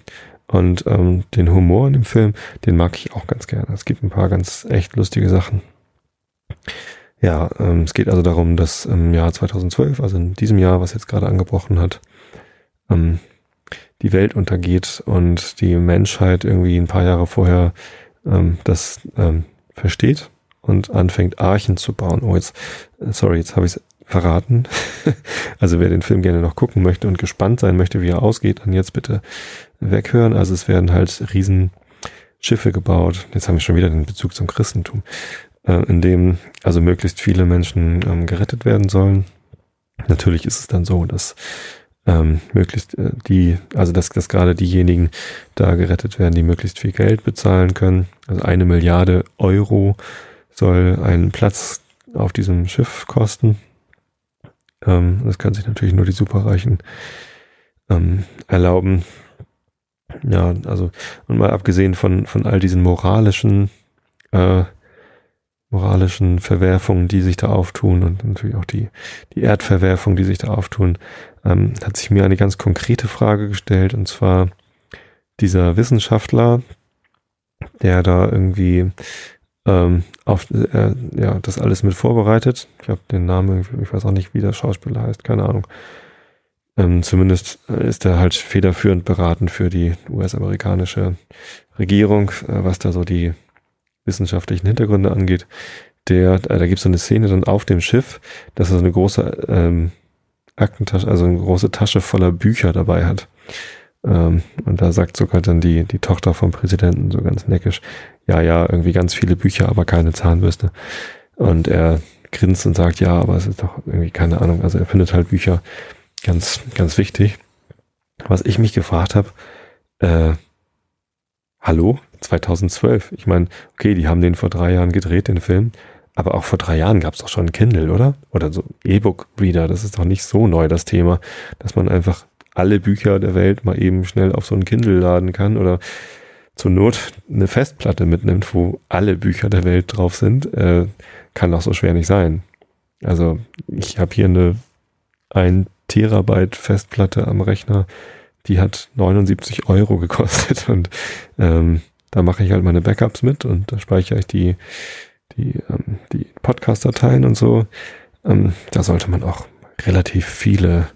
Und ähm, den Humor in dem Film, den mag ich auch ganz gerne. Es gibt ein paar ganz echt lustige Sachen. Ja, ähm, es geht also darum, dass im Jahr 2012, also in diesem Jahr, was jetzt gerade angebrochen hat, ähm, die Welt untergeht und die Menschheit irgendwie ein paar Jahre vorher ähm, das ähm, versteht und anfängt Archen zu bauen. Oh, jetzt, sorry, jetzt habe ich es verraten. also wer den Film gerne noch gucken möchte und gespannt sein möchte, wie er ausgeht, dann jetzt bitte weghören. Also es werden halt Riesenschiffe gebaut. Jetzt haben wir schon wieder den Bezug zum Christentum, äh, in dem also möglichst viele Menschen ähm, gerettet werden sollen. Natürlich ist es dann so, dass ähm, möglichst äh, die, also dass, dass gerade diejenigen da gerettet werden, die möglichst viel Geld bezahlen können. Also eine Milliarde Euro soll einen Platz auf diesem Schiff kosten. Ähm, das kann sich natürlich nur die Superreichen ähm, erlauben. Ja, also und mal abgesehen von, von all diesen moralischen äh, moralischen Verwerfungen, die sich da auftun und natürlich auch die, die Erdverwerfung, die sich da auftun, ähm, hat sich mir eine ganz konkrete Frage gestellt und zwar dieser Wissenschaftler, der da irgendwie ähm, auf äh, ja das alles mit vorbereitet. Ich habe den Namen, ich weiß auch nicht, wie der Schauspieler heißt, keine Ahnung. Ähm, zumindest äh, ist er halt federführend beraten für die US-amerikanische Regierung, äh, was da so die wissenschaftlichen Hintergründe angeht, der, äh, da gibt es so eine Szene dann auf dem Schiff, dass er so eine große ähm, Aktentasche, also eine große Tasche voller Bücher dabei hat. Ähm, und da sagt sogar dann die, die Tochter vom Präsidenten so ganz neckisch, ja, ja, irgendwie ganz viele Bücher, aber keine Zahnbürste. Und er grinst und sagt, ja, aber es ist doch irgendwie keine Ahnung. Also er findet halt Bücher ganz, ganz wichtig. Was ich mich gefragt habe, äh, hallo, 2012. Ich meine, okay, die haben den vor drei Jahren gedreht, den Film. Aber auch vor drei Jahren gab es doch schon Kindle, oder? Oder so E-Book-Reader. Das ist doch nicht so neu, das Thema, dass man einfach alle Bücher der Welt mal eben schnell auf so ein Kindle laden kann oder zur Not eine Festplatte mitnimmt, wo alle Bücher der Welt drauf sind. Äh, kann doch so schwer nicht sein. Also ich habe hier eine ein Terabyte Festplatte am Rechner, die hat 79 Euro gekostet und ähm, da mache ich halt meine Backups mit und da speichere ich die, die, ähm, die Podcast-Dateien und so. Ähm, da sollte man auch relativ viele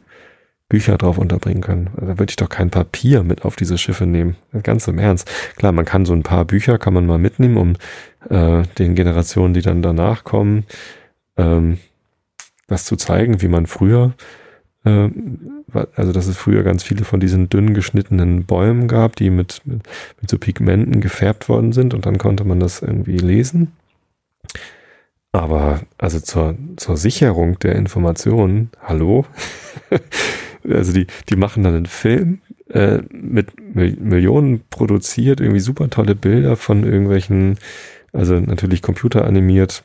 Bücher drauf unterbringen können. Da würde ich doch kein Papier mit auf diese Schiffe nehmen. Ganz im Ernst. Klar, man kann so ein paar Bücher kann man mal mitnehmen, um äh, den Generationen, die dann danach kommen, ähm, das zu zeigen, wie man früher also dass es früher ganz viele von diesen dünn geschnittenen Bäumen gab, die mit, mit, mit so Pigmenten gefärbt worden sind und dann konnte man das irgendwie lesen. Aber also zur, zur Sicherung der Informationen, hallo? also die, die machen dann einen Film äh, mit Millionen produziert, irgendwie super tolle Bilder von irgendwelchen, also natürlich computeranimiert,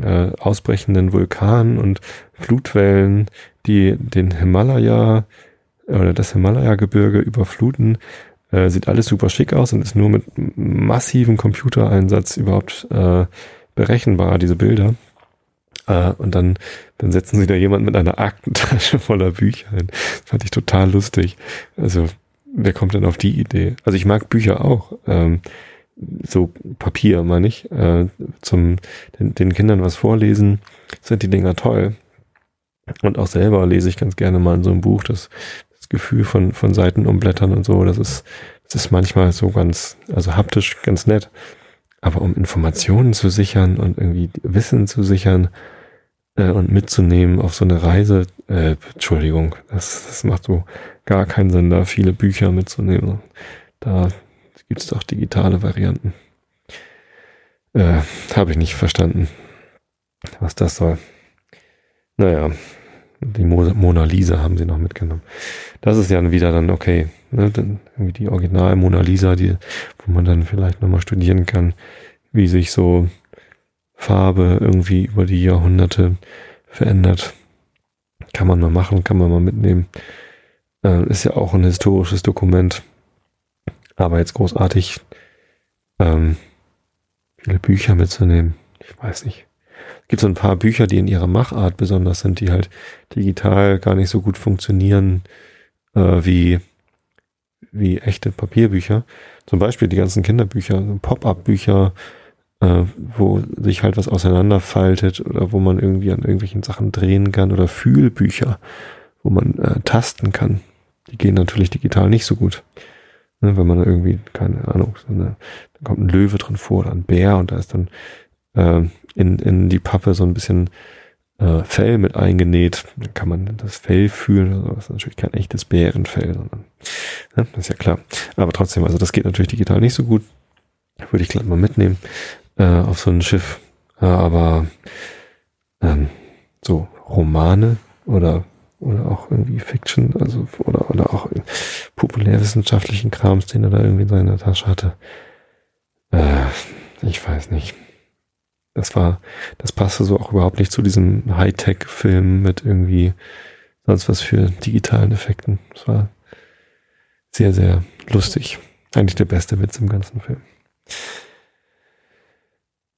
äh, ausbrechenden Vulkanen und Flutwellen, die den Himalaya oder das Himalaya-Gebirge überfluten. Äh, sieht alles super schick aus und ist nur mit massivem Computereinsatz überhaupt äh, berechenbar, diese Bilder. Äh, und dann, dann setzen sie da jemand mit einer Aktentasche voller Bücher hin. Das fand ich total lustig. Also, wer kommt denn auf die Idee? Also ich mag Bücher auch. Ähm, so Papier, meine ich, äh, zum den, den Kindern was vorlesen, sind die Dinger toll. Und auch selber lese ich ganz gerne mal in so einem Buch das, das Gefühl von, von Seiten umblättern und so. Das ist, das ist manchmal so ganz, also haptisch ganz nett. Aber um Informationen zu sichern und irgendwie Wissen zu sichern äh, und mitzunehmen auf so eine Reise, äh, Entschuldigung, das, das macht so gar keinen Sinn, da viele Bücher mitzunehmen. Da gibt es doch digitale Varianten. Äh, Habe ich nicht verstanden, was das soll. Naja, die Mona Lisa haben sie noch mitgenommen. Das ist ja wieder dann okay. Ne? Dann irgendwie die Original Mona Lisa, die, wo man dann vielleicht nochmal studieren kann, wie sich so Farbe irgendwie über die Jahrhunderte verändert. Kann man mal machen, kann man mal mitnehmen. Äh, ist ja auch ein historisches Dokument. Aber jetzt großartig ähm, viele Bücher mitzunehmen, ich weiß nicht gibt so ein paar Bücher, die in ihrer Machart besonders sind, die halt digital gar nicht so gut funktionieren äh, wie, wie echte Papierbücher. Zum Beispiel die ganzen Kinderbücher, Pop-up-Bücher, äh, wo sich halt was auseinanderfaltet oder wo man irgendwie an irgendwelchen Sachen drehen kann oder Fühlbücher, wo man äh, tasten kann. Die gehen natürlich digital nicht so gut. Ne, wenn man irgendwie, keine Ahnung, so eine, da kommt ein Löwe drin vor oder ein Bär und da ist dann äh, in, in die Pappe so ein bisschen äh, Fell mit eingenäht. Dann kann man das Fell fühlen. Also das ist natürlich kein echtes Bärenfell, sondern ne, das ist ja klar. Aber trotzdem, also das geht natürlich digital nicht so gut. Würde ich gleich mal mitnehmen äh, auf so ein Schiff. Aber ähm, so Romane oder oder auch irgendwie Fiction, also oder, oder auch populärwissenschaftlichen Krams, den er da irgendwie in seiner Tasche hatte. Äh, ich weiß nicht. Das war, das passte so auch überhaupt nicht zu diesem Hightech-Film mit irgendwie sonst was für digitalen Effekten. Es war sehr, sehr lustig. Eigentlich der beste Witz im ganzen Film.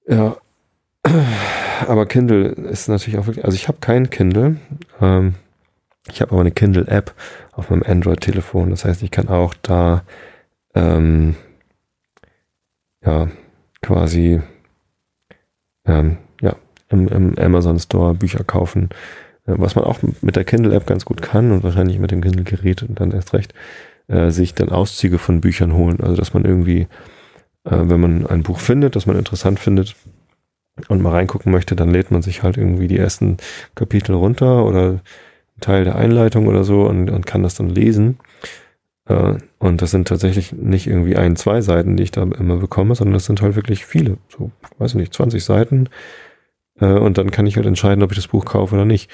Ja, aber Kindle ist natürlich auch wirklich, also ich habe kein Kindle. Ähm, ich habe aber eine Kindle-App auf meinem Android-Telefon. Das heißt, ich kann auch da ähm, ja quasi ähm, ja im, im Amazon Store Bücher kaufen, äh, was man auch mit der Kindle-App ganz gut kann und wahrscheinlich mit dem Kindle-Gerät und dann erst recht äh, sich dann Auszüge von Büchern holen. Also dass man irgendwie, äh, wenn man ein Buch findet, das man interessant findet, und mal reingucken möchte, dann lädt man sich halt irgendwie die ersten Kapitel runter oder Teil der Einleitung oder so und, und kann das dann lesen. Äh, und das sind tatsächlich nicht irgendwie ein, zwei Seiten, die ich da immer bekomme, sondern das sind halt wirklich viele. So, weiß ich nicht, 20 Seiten. Äh, und dann kann ich halt entscheiden, ob ich das Buch kaufe oder nicht.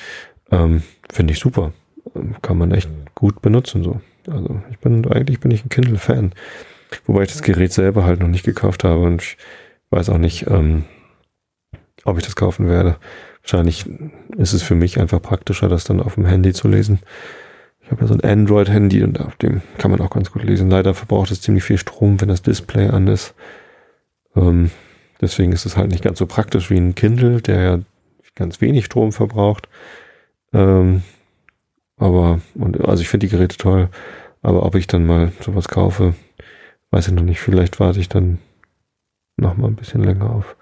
Ähm, Finde ich super. Ähm, kann man echt gut benutzen so. Also ich bin, eigentlich bin ich ein Kindle-Fan. Wobei ich das Gerät selber halt noch nicht gekauft habe und ich weiß auch nicht, ähm, ob ich das kaufen werde. Wahrscheinlich ist es für mich einfach praktischer, das dann auf dem Handy zu lesen. Ich habe ja so ein Android-Handy und auf dem kann man auch ganz gut lesen. Leider verbraucht es ziemlich viel Strom, wenn das Display an ist. Ähm, deswegen ist es halt nicht ganz so praktisch wie ein Kindle, der ja ganz wenig Strom verbraucht. Ähm, aber, und, also ich finde die Geräte toll. Aber ob ich dann mal sowas kaufe, weiß ich noch nicht. Vielleicht warte ich dann noch mal ein bisschen länger auf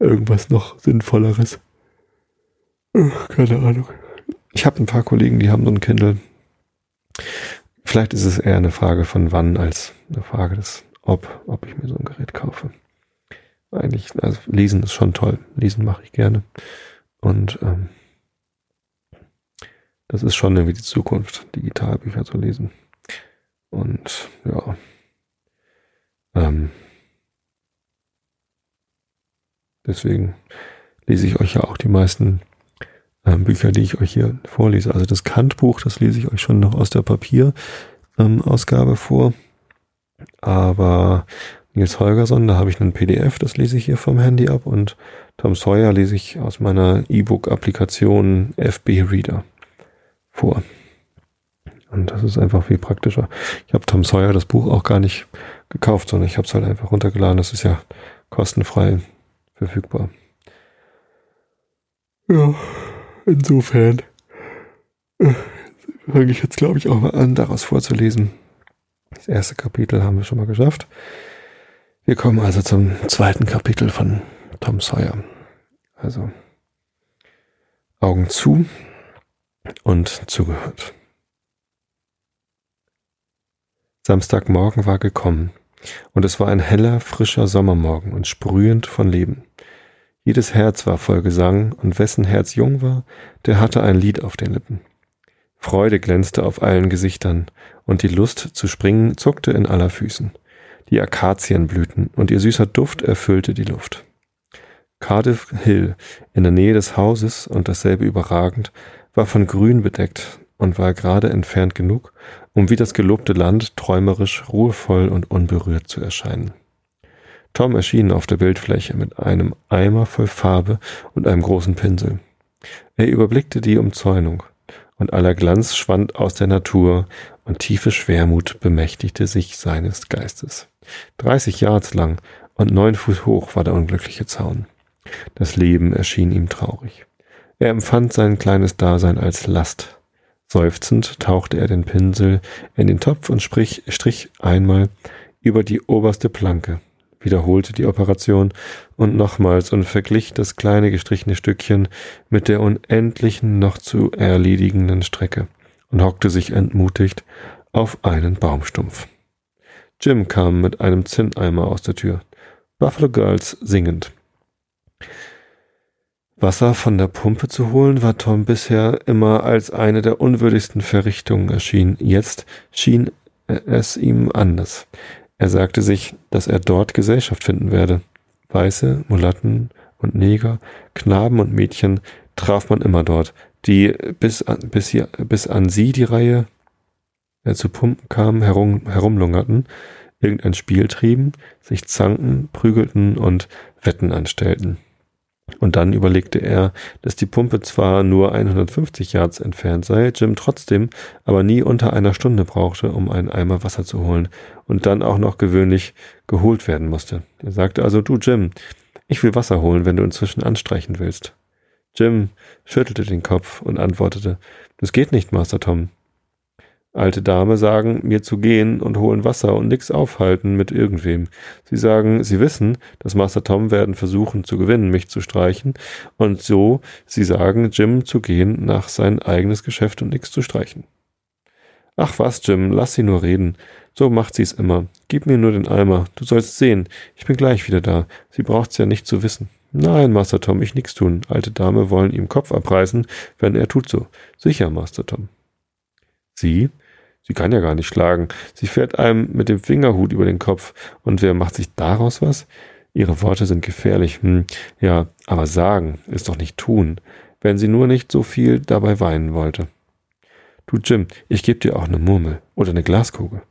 irgendwas noch Sinnvolleres. Keine Ahnung. Ich habe ein paar Kollegen, die haben so ein Kindle. Vielleicht ist es eher eine Frage von wann als eine Frage des ob, ob ich mir so ein Gerät kaufe. Eigentlich, also lesen ist schon toll. Lesen mache ich gerne. Und ähm, das ist schon irgendwie die Zukunft, Digitalbücher zu lesen. Und ja. Ähm, Deswegen lese ich euch ja auch die meisten ähm, Bücher, die ich euch hier vorlese. Also das Kant-Buch, das lese ich euch schon noch aus der Papierausgabe ähm, vor. Aber Nils Holgersson, da habe ich einen PDF, das lese ich hier vom Handy ab. Und Tom Sawyer lese ich aus meiner E-Book-Applikation FB Reader vor. Und das ist einfach viel praktischer. Ich habe Tom Sawyer das Buch auch gar nicht gekauft, sondern ich habe es halt einfach runtergeladen. Das ist ja kostenfrei verfügbar. Ja, insofern äh, fange ich jetzt, glaube ich, auch mal an, daraus vorzulesen. Das erste Kapitel haben wir schon mal geschafft. Wir kommen also zum zweiten Kapitel von Tom Sawyer. Also Augen zu und zugehört. Samstagmorgen war gekommen. Und es war ein heller, frischer Sommermorgen und sprühend von Leben. Jedes Herz war voll Gesang, und wessen Herz jung war, der hatte ein Lied auf den Lippen. Freude glänzte auf allen Gesichtern, und die Lust zu springen zuckte in aller Füßen. Die Akazien blühten, und ihr süßer Duft erfüllte die Luft. Cardiff Hill, in der Nähe des Hauses und dasselbe überragend, war von Grün bedeckt und war gerade entfernt genug, um wie das gelobte Land träumerisch, ruhevoll und unberührt zu erscheinen. Tom erschien auf der Bildfläche mit einem Eimer voll Farbe und einem großen Pinsel. Er überblickte die Umzäunung, und aller Glanz schwand aus der Natur, und tiefe Schwermut bemächtigte sich seines Geistes. Dreißig Yards lang und neun Fuß hoch war der unglückliche Zaun. Das Leben erschien ihm traurig. Er empfand sein kleines Dasein als Last, Seufzend tauchte er den Pinsel in den Topf und sprich, strich einmal über die oberste Planke, wiederholte die Operation und nochmals und verglich das kleine gestrichene Stückchen mit der unendlichen noch zu erledigenden Strecke und hockte sich entmutigt auf einen Baumstumpf. Jim kam mit einem Zinneimer aus der Tür. Buffalo Girls singend. Wasser von der Pumpe zu holen, war Tom bisher immer als eine der unwürdigsten Verrichtungen erschienen. Jetzt schien es ihm anders. Er sagte sich, dass er dort Gesellschaft finden werde. Weiße, Mulatten und Neger, Knaben und Mädchen traf man immer dort, die bis an, bis, hier, bis an sie die Reihe äh, zu Pumpen kamen, herum, herumlungerten, irgendein Spiel trieben, sich zanken, prügelten und Wetten anstellten. Und dann überlegte er, dass die Pumpe zwar nur 150 Yards entfernt sei, Jim trotzdem aber nie unter einer Stunde brauchte, um einen Eimer Wasser zu holen und dann auch noch gewöhnlich geholt werden musste. Er sagte also, du Jim, ich will Wasser holen, wenn du inzwischen anstreichen willst. Jim schüttelte den Kopf und antwortete, das geht nicht, Master Tom. Alte Dame sagen, mir zu gehen und holen Wasser und nix aufhalten mit irgendwem. Sie sagen, sie wissen, dass Master Tom werden versuchen zu gewinnen, mich zu streichen. Und so, sie sagen, Jim zu gehen nach sein eigenes Geschäft und nix zu streichen. Ach was, Jim, lass sie nur reden. So macht sie's immer. Gib mir nur den Eimer. Du sollst sehen. Ich bin gleich wieder da. Sie braucht's ja nicht zu wissen. Nein, Master Tom, ich nix tun. Alte Dame wollen ihm Kopf abreißen, wenn er tut so. Sicher, Master Tom. Sie? Sie kann ja gar nicht schlagen. Sie fährt einem mit dem Fingerhut über den Kopf. Und wer macht sich daraus was? Ihre Worte sind gefährlich. Hm, ja, aber sagen ist doch nicht tun, wenn sie nur nicht so viel dabei weinen wollte. Du Jim, ich geb dir auch eine Murmel oder eine Glaskugel.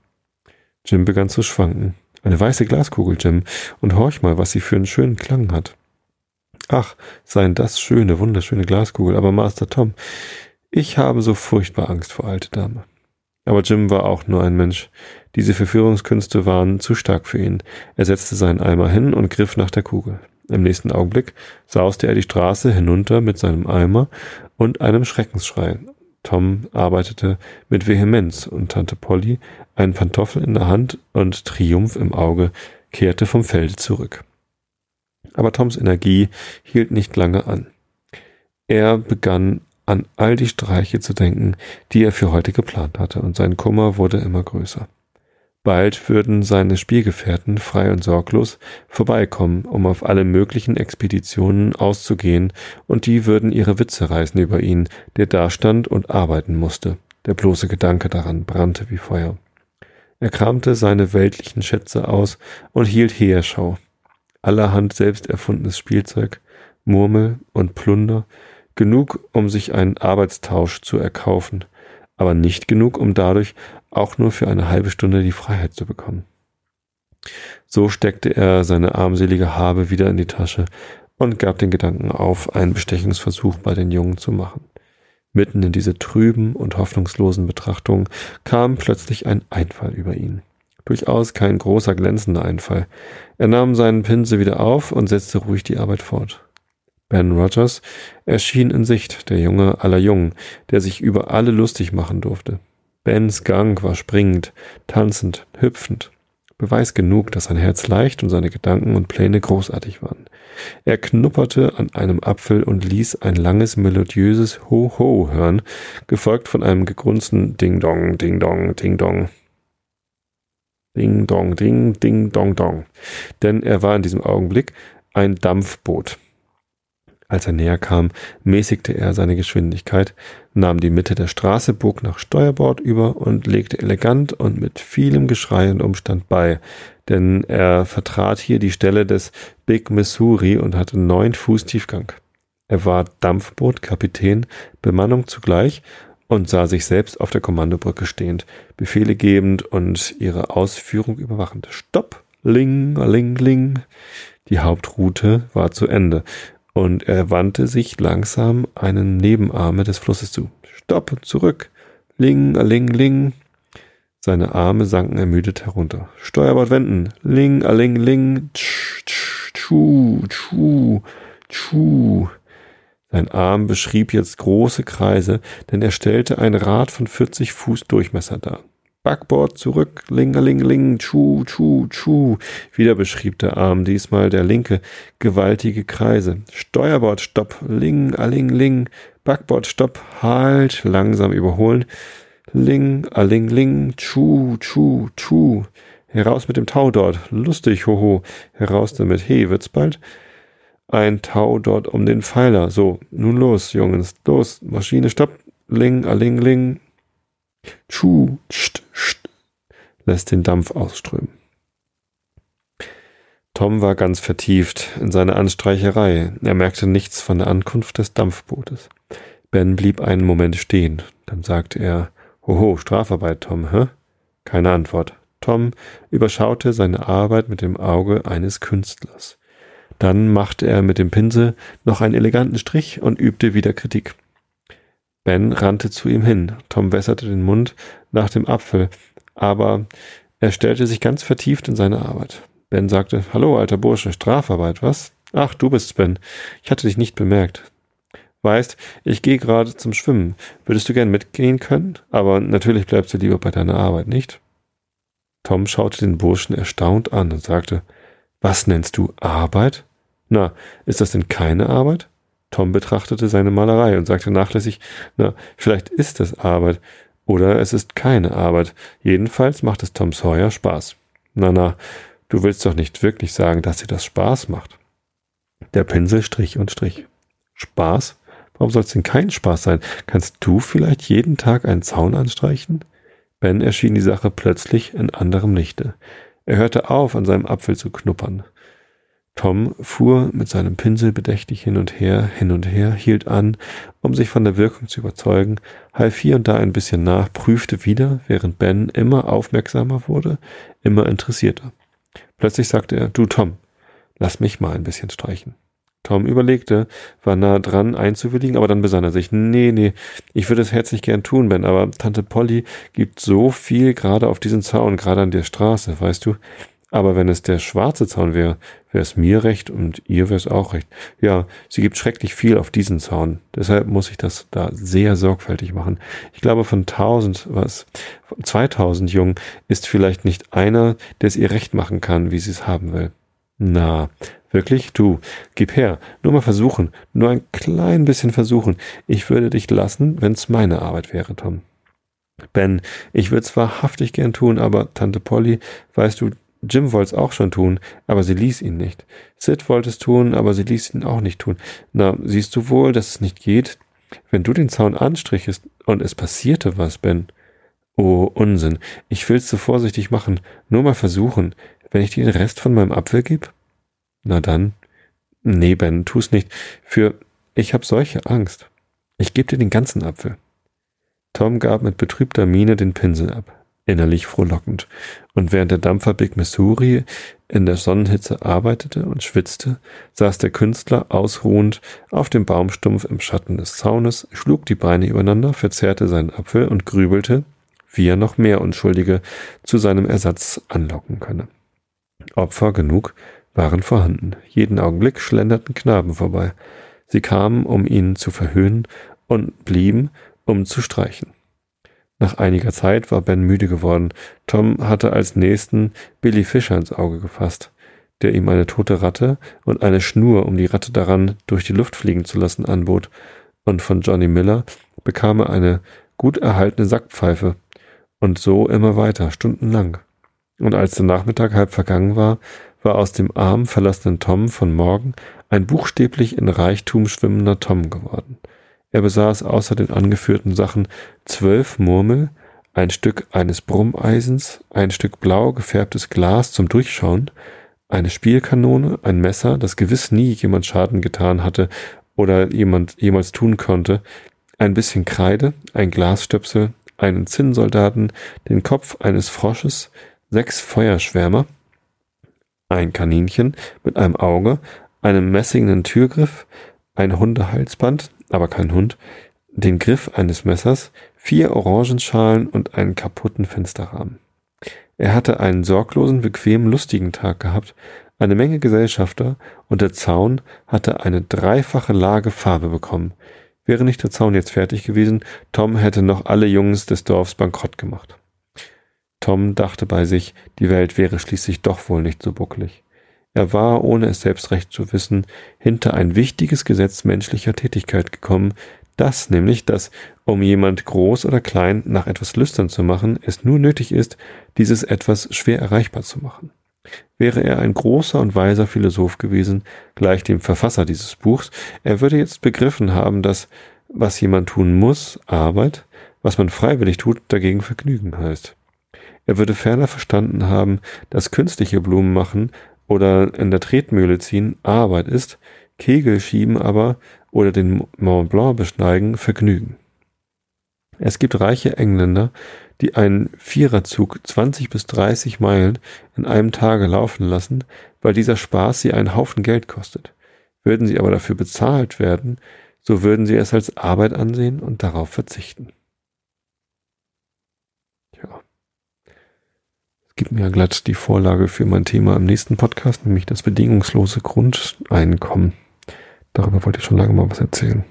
Jim begann zu schwanken. Eine weiße Glaskugel, Jim, und horch mal, was sie für einen schönen Klang hat. Ach, seien das schöne, wunderschöne Glaskugel, aber Master Tom, ich habe so furchtbar Angst vor alte Dame. Aber Jim war auch nur ein Mensch. Diese Verführungskünste waren zu stark für ihn. Er setzte seinen Eimer hin und griff nach der Kugel. Im nächsten Augenblick sauste er die Straße hinunter mit seinem Eimer und einem Schreckensschrei. Tom arbeitete mit Vehemenz und Tante Polly, einen Pantoffel in der Hand und Triumph im Auge, kehrte vom Felde zurück. Aber Toms Energie hielt nicht lange an. Er begann an all die Streiche zu denken, die er für heute geplant hatte, und sein Kummer wurde immer größer. Bald würden seine Spielgefährten frei und sorglos vorbeikommen, um auf alle möglichen Expeditionen auszugehen, und die würden ihre Witze reißen über ihn, der dastand und arbeiten musste. Der bloße Gedanke daran brannte wie Feuer. Er kramte seine weltlichen Schätze aus und hielt Heerschau. Allerhand selbst erfundenes Spielzeug, Murmel und Plunder, genug, um sich einen Arbeitstausch zu erkaufen, aber nicht genug, um dadurch auch nur für eine halbe Stunde die Freiheit zu bekommen. So steckte er seine armselige Habe wieder in die Tasche und gab den Gedanken auf, einen Bestechungsversuch bei den Jungen zu machen. Mitten in diese trüben und hoffnungslosen Betrachtungen kam plötzlich ein Einfall über ihn. Durchaus kein großer glänzender Einfall. Er nahm seinen Pinsel wieder auf und setzte ruhig die Arbeit fort. Ben Rogers erschien in Sicht, der Junge aller Jungen, der sich über alle lustig machen durfte. Bens Gang war springend, tanzend, hüpfend. Beweis genug, dass sein Herz leicht und seine Gedanken und Pläne großartig waren. Er knupperte an einem Apfel und ließ ein langes, melodiöses Ho-Ho hören, gefolgt von einem gegrunzten Ding-Dong, Ding-Dong, Ding-Dong. Ding-Dong, Ding, Ding-Dong-Dong. Denn er war in diesem Augenblick ein Dampfboot. Als er näher kam, mäßigte er seine Geschwindigkeit, nahm die Mitte der Straße, bog nach Steuerbord über und legte elegant und mit vielem Geschrei und Umstand bei, denn er vertrat hier die Stelle des Big Missouri und hatte neun Fuß Tiefgang. Er war Dampfbootkapitän, Bemannung zugleich und sah sich selbst auf der Kommandobrücke stehend, Befehle gebend und ihre Ausführung überwachend. Stopp! Ling, ling, ling. Die Hauptroute war zu Ende und er wandte sich langsam einen Nebenarme des Flusses zu. Stopp, zurück, ling, ling, ling. Seine Arme sanken ermüdet herunter. Steuerbord wenden, ling, ling, ling, tsch, tsch, tschu, tschu, tschu. Sein Arm beschrieb jetzt große Kreise, denn er stellte ein Rad von 40 Fuß Durchmesser dar. Backbord zurück, lingelingeling, tschu, tschu, tschu. Wieder beschrieb der Arm, diesmal der linke, gewaltige Kreise. Steuerbord, stopp, ling, aling, ling. Backbord, stopp, halt, langsam überholen. Ling, aling, ling, tschu, tschu, tschu. Heraus mit dem Tau dort. Lustig, hoho. Heraus damit. He, wird's bald? Ein Tau dort um den Pfeiler. So, nun los, Jungens. Los, Maschine, stopp. Ling, aling, ling. Tschu, tscht, lässt den Dampf ausströmen. Tom war ganz vertieft in seine Anstreicherei. Er merkte nichts von der Ankunft des Dampfbootes. Ben blieb einen Moment stehen. Dann sagte er, Hoho, Strafarbeit, Tom, hä? Keine Antwort. Tom überschaute seine Arbeit mit dem Auge eines Künstlers. Dann machte er mit dem Pinsel noch einen eleganten Strich und übte wieder Kritik. Ben rannte zu ihm hin. Tom wässerte den Mund nach dem Apfel, aber er stellte sich ganz vertieft in seine Arbeit. Ben sagte, Hallo, alter Bursche, Strafarbeit, was? Ach, du bist's, Ben. Ich hatte dich nicht bemerkt. Weißt, ich gehe gerade zum Schwimmen. Würdest du gern mitgehen können? Aber natürlich bleibst du lieber bei deiner Arbeit, nicht? Tom schaute den Burschen erstaunt an und sagte, Was nennst du Arbeit? Na, ist das denn keine Arbeit? Tom betrachtete seine Malerei und sagte nachlässig, na, vielleicht ist es Arbeit oder es ist keine Arbeit. Jedenfalls macht es Tom Sawyer Spaß. Na, na, du willst doch nicht wirklich sagen, dass dir das Spaß macht. Der Pinsel strich und strich. Spaß? Warum soll es denn kein Spaß sein? Kannst du vielleicht jeden Tag einen Zaun anstreichen? Ben erschien die Sache plötzlich in anderem Lichte. Er hörte auf, an seinem Apfel zu knuppern. Tom fuhr mit seinem Pinsel bedächtig hin und her, hin und her, hielt an, um sich von der Wirkung zu überzeugen, half hier und da ein bisschen nach, prüfte wieder, während Ben immer aufmerksamer wurde, immer interessierter. Plötzlich sagte er, du Tom, lass mich mal ein bisschen streichen. Tom überlegte, war nah dran einzuwilligen, aber dann besann er sich. Nee, nee, ich würde es herzlich gern tun, Ben, aber Tante Polly gibt so viel gerade auf diesen Zaun, gerade an der Straße, weißt du. Aber wenn es der schwarze Zaun wäre, wäre es mir recht und ihr wäre es auch recht. Ja, sie gibt schrecklich viel auf diesen Zaun. Deshalb muss ich das da sehr sorgfältig machen. Ich glaube, von tausend, was, von 2000 Jungen ist vielleicht nicht einer, der es ihr recht machen kann, wie sie es haben will. Na, Wirklich? Du, gib her. Nur mal versuchen. Nur ein klein bisschen versuchen. Ich würde dich lassen, wenn's meine Arbeit wäre, Tom. Ben, ich würde es wahrhaftig gern tun, aber Tante Polly, weißt du, Jim wollte es auch schon tun, aber sie ließ ihn nicht. Sid wollte es tun, aber sie ließ ihn auch nicht tun. Na, siehst du wohl, dass es nicht geht? Wenn du den Zaun anstrichest und es passierte was, Ben. Oh, Unsinn. Ich will's so vorsichtig machen. Nur mal versuchen. Wenn ich dir den Rest von meinem Apfel gebe? Na dann. Nee, Ben, tu's nicht. Für ich hab solche Angst. Ich geb dir den ganzen Apfel. Tom gab mit betrübter Miene den Pinsel ab, innerlich frohlockend, und während der Dampfer Big Missouri in der Sonnenhitze arbeitete und schwitzte, saß der Künstler ausruhend auf dem Baumstumpf im Schatten des Zaunes, schlug die Beine übereinander, verzehrte seinen Apfel und grübelte, wie er noch mehr Unschuldige zu seinem Ersatz anlocken könne. Opfer genug waren vorhanden. Jeden Augenblick schlenderten Knaben vorbei. Sie kamen, um ihn zu verhöhnen und blieben, um zu streichen. Nach einiger Zeit war Ben müde geworden. Tom hatte als nächsten Billy Fischer ins Auge gefasst, der ihm eine tote Ratte und eine Schnur, um die Ratte daran durch die Luft fliegen zu lassen, anbot. Und von Johnny Miller bekam er eine gut erhaltene Sackpfeife. Und so immer weiter, stundenlang. Und als der Nachmittag halb vergangen war, war aus dem arm verlassenen Tom von morgen ein buchstäblich in Reichtum schwimmender Tom geworden. Er besaß außer den angeführten Sachen zwölf Murmel, ein Stück eines Brummeisens, ein Stück blau gefärbtes Glas zum Durchschauen, eine Spielkanone, ein Messer, das gewiss nie jemand Schaden getan hatte oder jemand jemals tun konnte, ein bisschen Kreide, ein Glasstöpsel, einen Zinnsoldaten, den Kopf eines Frosches, sechs Feuerschwärmer, ein Kaninchen mit einem Auge, einem messingenen Türgriff, ein Hundehalsband, aber kein Hund, den Griff eines Messers, vier Orangenschalen und einen kaputten Fensterrahmen. Er hatte einen sorglosen, bequemen, lustigen Tag gehabt, eine Menge Gesellschafter und der Zaun hatte eine dreifache Lage Farbe bekommen. Wäre nicht der Zaun jetzt fertig gewesen, Tom hätte noch alle Jungs des Dorfs bankrott gemacht. Tom dachte bei sich, die Welt wäre schließlich doch wohl nicht so bucklig. Er war, ohne es selbst recht zu wissen, hinter ein wichtiges Gesetz menschlicher Tätigkeit gekommen, das nämlich, dass, um jemand groß oder klein nach etwas lüstern zu machen, es nur nötig ist, dieses etwas schwer erreichbar zu machen. Wäre er ein großer und weiser Philosoph gewesen, gleich dem Verfasser dieses Buchs, er würde jetzt begriffen haben, dass was jemand tun muss, Arbeit, was man freiwillig tut, dagegen Vergnügen heißt. Er würde ferner verstanden haben, dass künstliche Blumen machen oder in der Tretmühle ziehen Arbeit ist, Kegel schieben aber oder den Mont Blanc besteigen Vergnügen. Es gibt reiche Engländer, die einen Viererzug 20 bis 30 Meilen in einem Tage laufen lassen, weil dieser Spaß sie einen Haufen Geld kostet. Würden sie aber dafür bezahlt werden, so würden sie es als Arbeit ansehen und darauf verzichten. Ja. Es gibt mir ja glatt die Vorlage für mein Thema im nächsten Podcast, nämlich das bedingungslose Grundeinkommen. Darüber wollte ich schon lange mal was erzählen.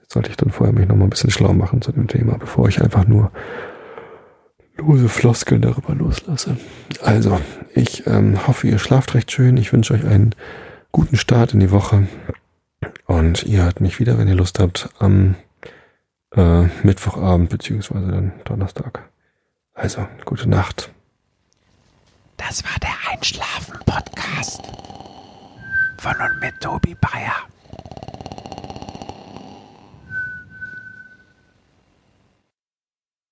Jetzt sollte ich dann vorher mich noch mal ein bisschen schlau machen zu dem Thema, bevor ich einfach nur lose Floskeln darüber loslasse. Also, ich ähm, hoffe, ihr schlaft recht schön. Ich wünsche euch einen guten Start in die Woche. Und ihr hört mich wieder, wenn ihr Lust habt, am äh, Mittwochabend beziehungsweise dann Donnerstag. Also, gute Nacht. Das war der Einschlafen-Podcast von und mit Tobi Bayer.